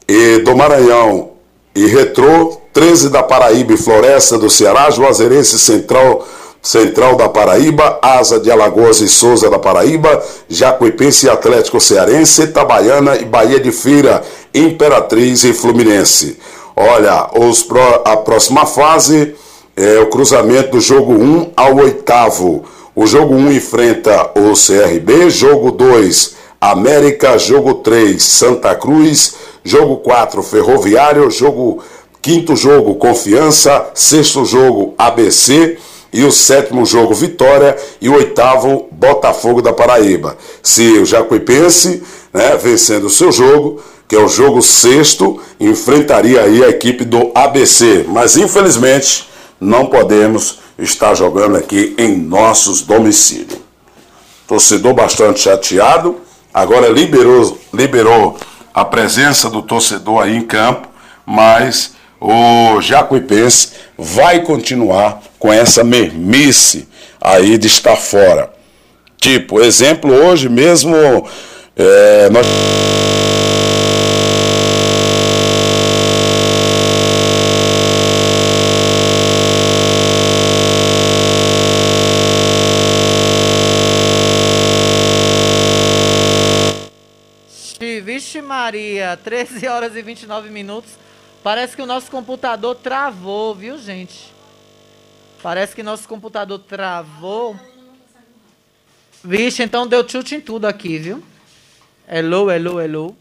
e do Maranhão e Retrô, 13 da Paraíba e Floresta do Ceará, Juazeirense Central, Central da Paraíba, Asa de Alagoas e Souza da Paraíba, Jacuipense e Atlético Cearense, Itabaiana e Bahia de Feira, Imperatriz e Fluminense. Olha, os, a próxima fase é o cruzamento do jogo 1 ao oitavo. O jogo 1 enfrenta o CRB, jogo 2 América, jogo 3 Santa Cruz, jogo 4 Ferroviário, jogo quinto jogo Confiança, sexto jogo ABC e o sétimo jogo Vitória. E o oitavo Botafogo da Paraíba. Se o Jacuipense, né, vencendo o seu jogo, que é o jogo sexto, enfrentaria aí a equipe do ABC, mas infelizmente não podemos estar jogando aqui em nossos domicílios. Torcedor bastante chateado, agora liberou, liberou a presença do torcedor aí em campo, mas o Jacuipense vai continuar com essa mermice aí de estar fora. Tipo, exemplo, hoje mesmo é, nós. Maria, 13 horas e 29 minutos. Parece que o nosso computador travou, viu, gente? Parece que nosso computador travou. Vixe, então deu tilt em tudo aqui, viu? Hello, hello, hello.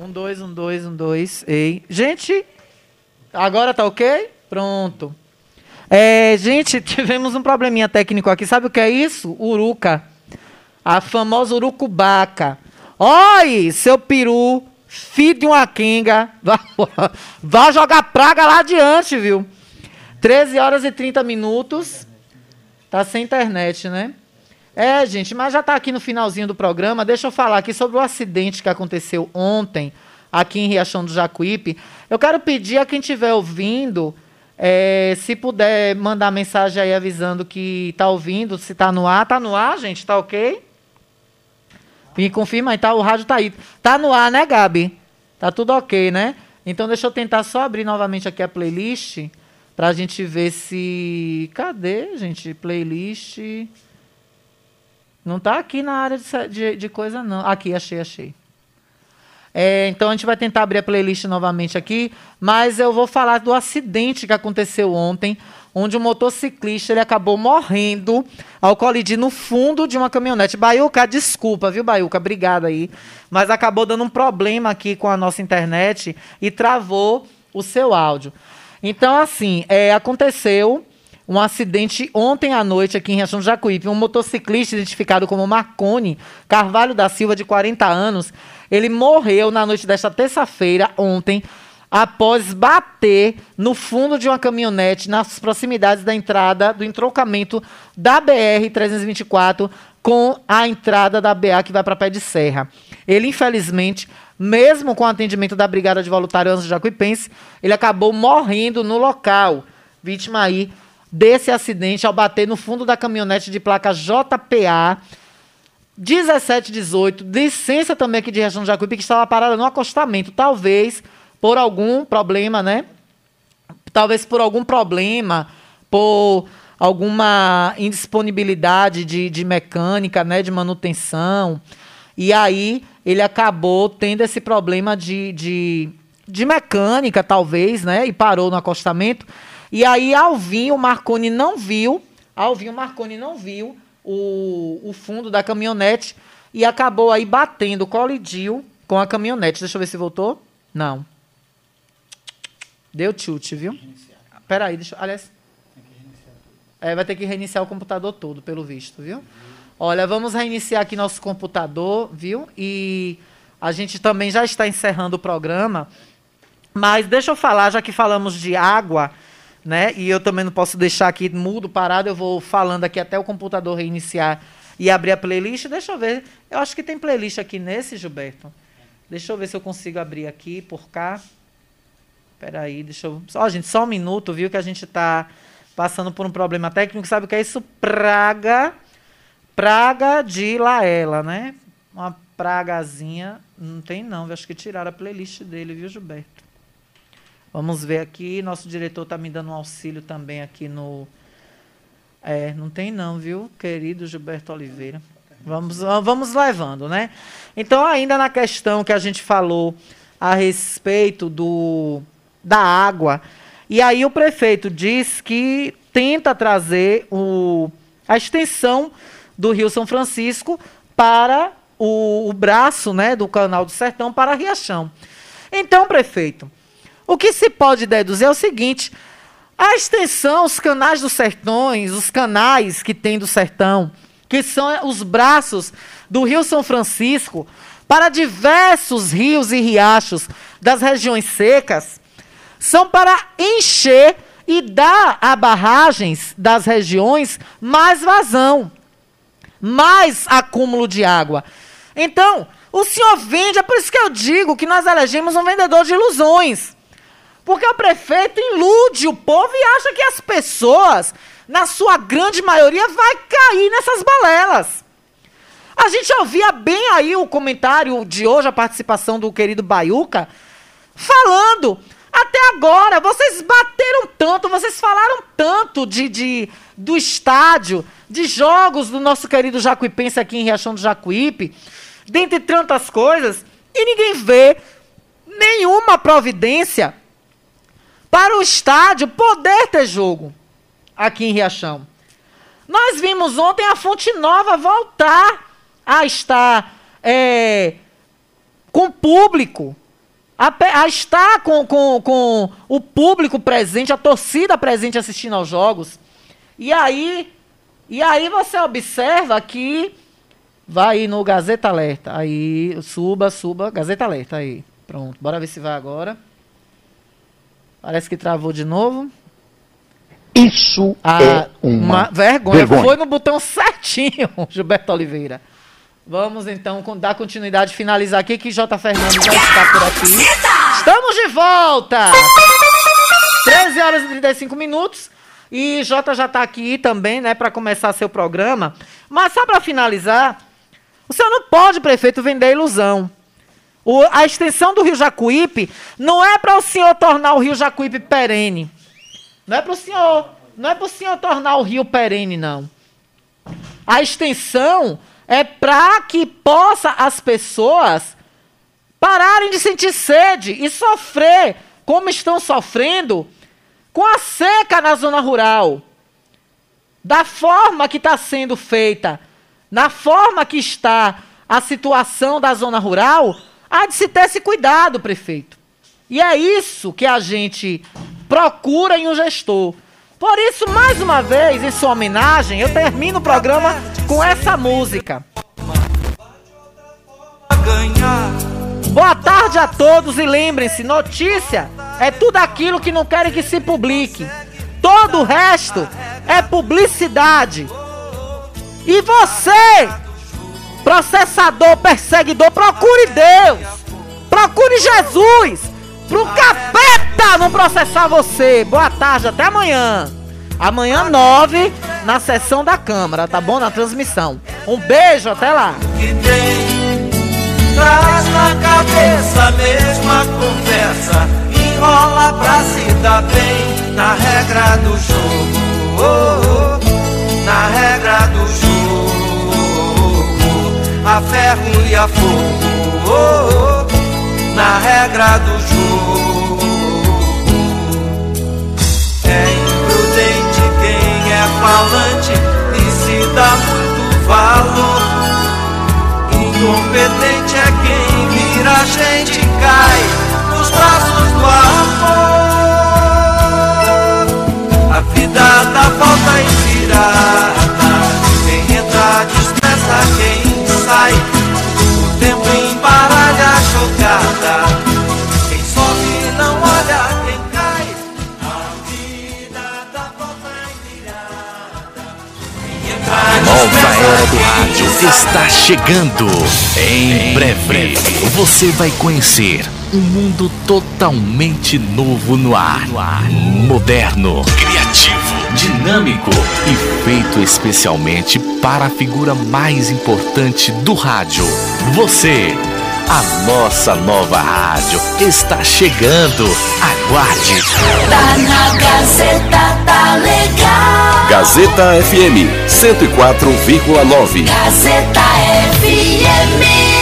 Um, dois, um, dois, um, dois. Ei. Gente, agora tá ok? Pronto. É, gente, tivemos um probleminha técnico aqui. Sabe o que é isso? Uruca. A famosa urucubaca. Oi, seu peru, filho de uma quenga. Vá, vá jogar praga lá adiante, viu? 13 horas e 30 minutos. Tá sem internet, né? É, gente, mas já está aqui no finalzinho do programa. Deixa eu falar aqui sobre o acidente que aconteceu ontem aqui em Riachão do Jacuípe. Eu quero pedir a quem estiver ouvindo, é, se puder mandar mensagem aí avisando que está ouvindo, se está no ar. Está no ar, gente? Está ok? Me confirma aí, tá? O rádio está aí. Está no ar, né, Gabi? Tá tudo ok, né? Então deixa eu tentar só abrir novamente aqui a playlist para a gente ver se... Cadê, gente? Playlist... Não está aqui na área de, de, de, coisa, não. Aqui, achei, achei. É, então a gente vai tentar abrir a playlist novamente aqui, mas eu vou falar do acidente que aconteceu ontem. onde um motociclista ele acabou morrendo ao colidir no fundo de uma caminhonete. Baiuca, desculpa, viu, Baiuca? Obrigada aí. Mas acabou dando um problema aqui com a nossa internet e travou o seu áudio. Então, assim, é, aconteceu um acidente ontem à noite aqui em Riachão do Jacuípe. Um motociclista identificado como Marcone Carvalho da Silva, de 40 anos, ele morreu na noite desta terça-feira, ontem, após bater no fundo de uma caminhonete nas proximidades da entrada do entroncamento da BR-324 com a entrada da BA que vai para Pé de Serra. Ele, infelizmente, mesmo com o atendimento da Brigada de Voluntários Jacuipense, ele acabou morrendo no local, vítima aí desse acidente ao bater no fundo da caminhonete de placa JPA 1718, licença também aqui de região de Jacuípe, que estava parada no acostamento, talvez por algum problema, né? Talvez por algum problema, por alguma indisponibilidade de, de mecânica, né? De manutenção. E aí ele acabou tendo esse problema de, de, de mecânica, talvez, né? E parou no acostamento. E aí Alvinho Marconi não viu, Alvinho Marconi não viu o, o fundo da caminhonete e acabou aí batendo, colidiu com a caminhonete. Deixa eu ver se voltou. Não. Deu chute, viu? Peraí, deixa eu. Aliás. É, vai ter que reiniciar o computador todo, pelo visto, viu? Olha, vamos reiniciar aqui nosso computador, viu? E a gente também já está encerrando o programa. Mas deixa eu falar, já que falamos de água, né? E eu também não posso deixar aqui mudo, parado, eu vou falando aqui até o computador reiniciar e abrir a playlist. Deixa eu ver. Eu acho que tem playlist aqui nesse, Gilberto. Deixa eu ver se eu consigo abrir aqui por cá. Espera aí, deixa eu. Ó, gente, só um minuto, viu? Que a gente está passando por um problema técnico. Sabe o que é isso? Praga. Praga de Laela, né? Uma pragazinha. Não tem, não. Eu acho que tiraram a playlist dele, viu, Gilberto? Vamos ver aqui. Nosso diretor está me dando um auxílio também aqui no. É, não tem, não, viu, querido Gilberto Oliveira? Vamos, vamos levando, né? Então, ainda na questão que a gente falou a respeito do da água. E aí o prefeito diz que tenta trazer o, a extensão do Rio São Francisco para o, o braço né, do Canal do Sertão para Riachão. Então, prefeito, o que se pode deduzir é o seguinte: a extensão, os canais dos sertões, os canais que tem do sertão, que são os braços do Rio São Francisco, para diversos rios e riachos das regiões secas, são para encher e dar a barragens das regiões mais vazão, mais acúmulo de água. Então, o senhor vende, é por isso que eu digo que nós elegemos um vendedor de ilusões. Porque o prefeito ilude o povo e acha que as pessoas, na sua grande maioria, vai cair nessas balelas. A gente ouvia bem aí o comentário de hoje, a participação do querido Baiuca, falando até agora, vocês bateram tanto, vocês falaram tanto de, de do estádio, de jogos do nosso querido Jacuipense aqui em Riachão do Jacuípe, dentre tantas coisas, e ninguém vê nenhuma providência para o estádio poder ter jogo aqui em Riachão. Nós vimos ontem a Fonte Nova voltar a estar é, com público a, a estar com, com, com o público presente, a torcida presente assistindo aos jogos. E aí, e aí você observa que vai no Gazeta Alerta. Aí, suba, suba, Gazeta Alerta aí. Pronto, bora ver se vai agora. Parece que travou de novo. Isso ah, é uma, uma vergonha. vergonha. Foi no botão certinho, Gilberto Oliveira. Vamos então dar continuidade, finalizar aqui que J. Fernando já está por aqui. Estamos de volta! 13 horas e 35 minutos. E Jota já está aqui também, né, para começar seu programa. Mas só para finalizar, o senhor não pode, prefeito, vender ilusão. O, a extensão do Rio Jacuípe não é para o senhor tornar o Rio Jacuípe perene. Não é para o senhor, não é para o senhor tornar o rio perene, não. A extensão é para que possa as pessoas pararem de sentir sede e sofrer como estão sofrendo com a seca na zona rural, da forma que está sendo feita, na forma que está a situação da zona rural, há de se ter esse cuidado, prefeito. E é isso que a gente procura em um gestor. Por isso, mais uma vez, em sua homenagem, eu termino o programa com essa música. Boa tarde a todos e lembrem-se, notícia é tudo aquilo que não querem que se publique. Todo o resto é publicidade. E você, processador, perseguidor, procure Deus. Procure Jesus. Pro capeta não processar você. Boa tarde, até amanhã. Amanhã, nove, na sessão da Câmara, tá bom? Na transmissão. Um beijo, até lá. Traz na cabeça a mesma conversa Enrola pra se dar bem Na regra do jogo oh, oh, Na regra do A ferro e a fogo oh, oh, Na regra do jogo É imprudente quem é falante E se dá muito valor Incompetente é quem vira gente cai nos braços do amor. A vida dá volta e virada. Sai. O tempo embaralha a jogada. Quem sobe não olha quem cai. A vida dá volta e virada. Quem entra A nova era do rádio está chegando. Em breve, você vai conhecer um mundo totalmente novo no ar. Moderno, criativo, dinâmico e feito especialmente para a figura mais importante do rádio. Você. A nossa nova rádio está chegando. Aguarde. Tá na Gazeta, tá legal. Gazeta FM 104,9. Gazeta FM.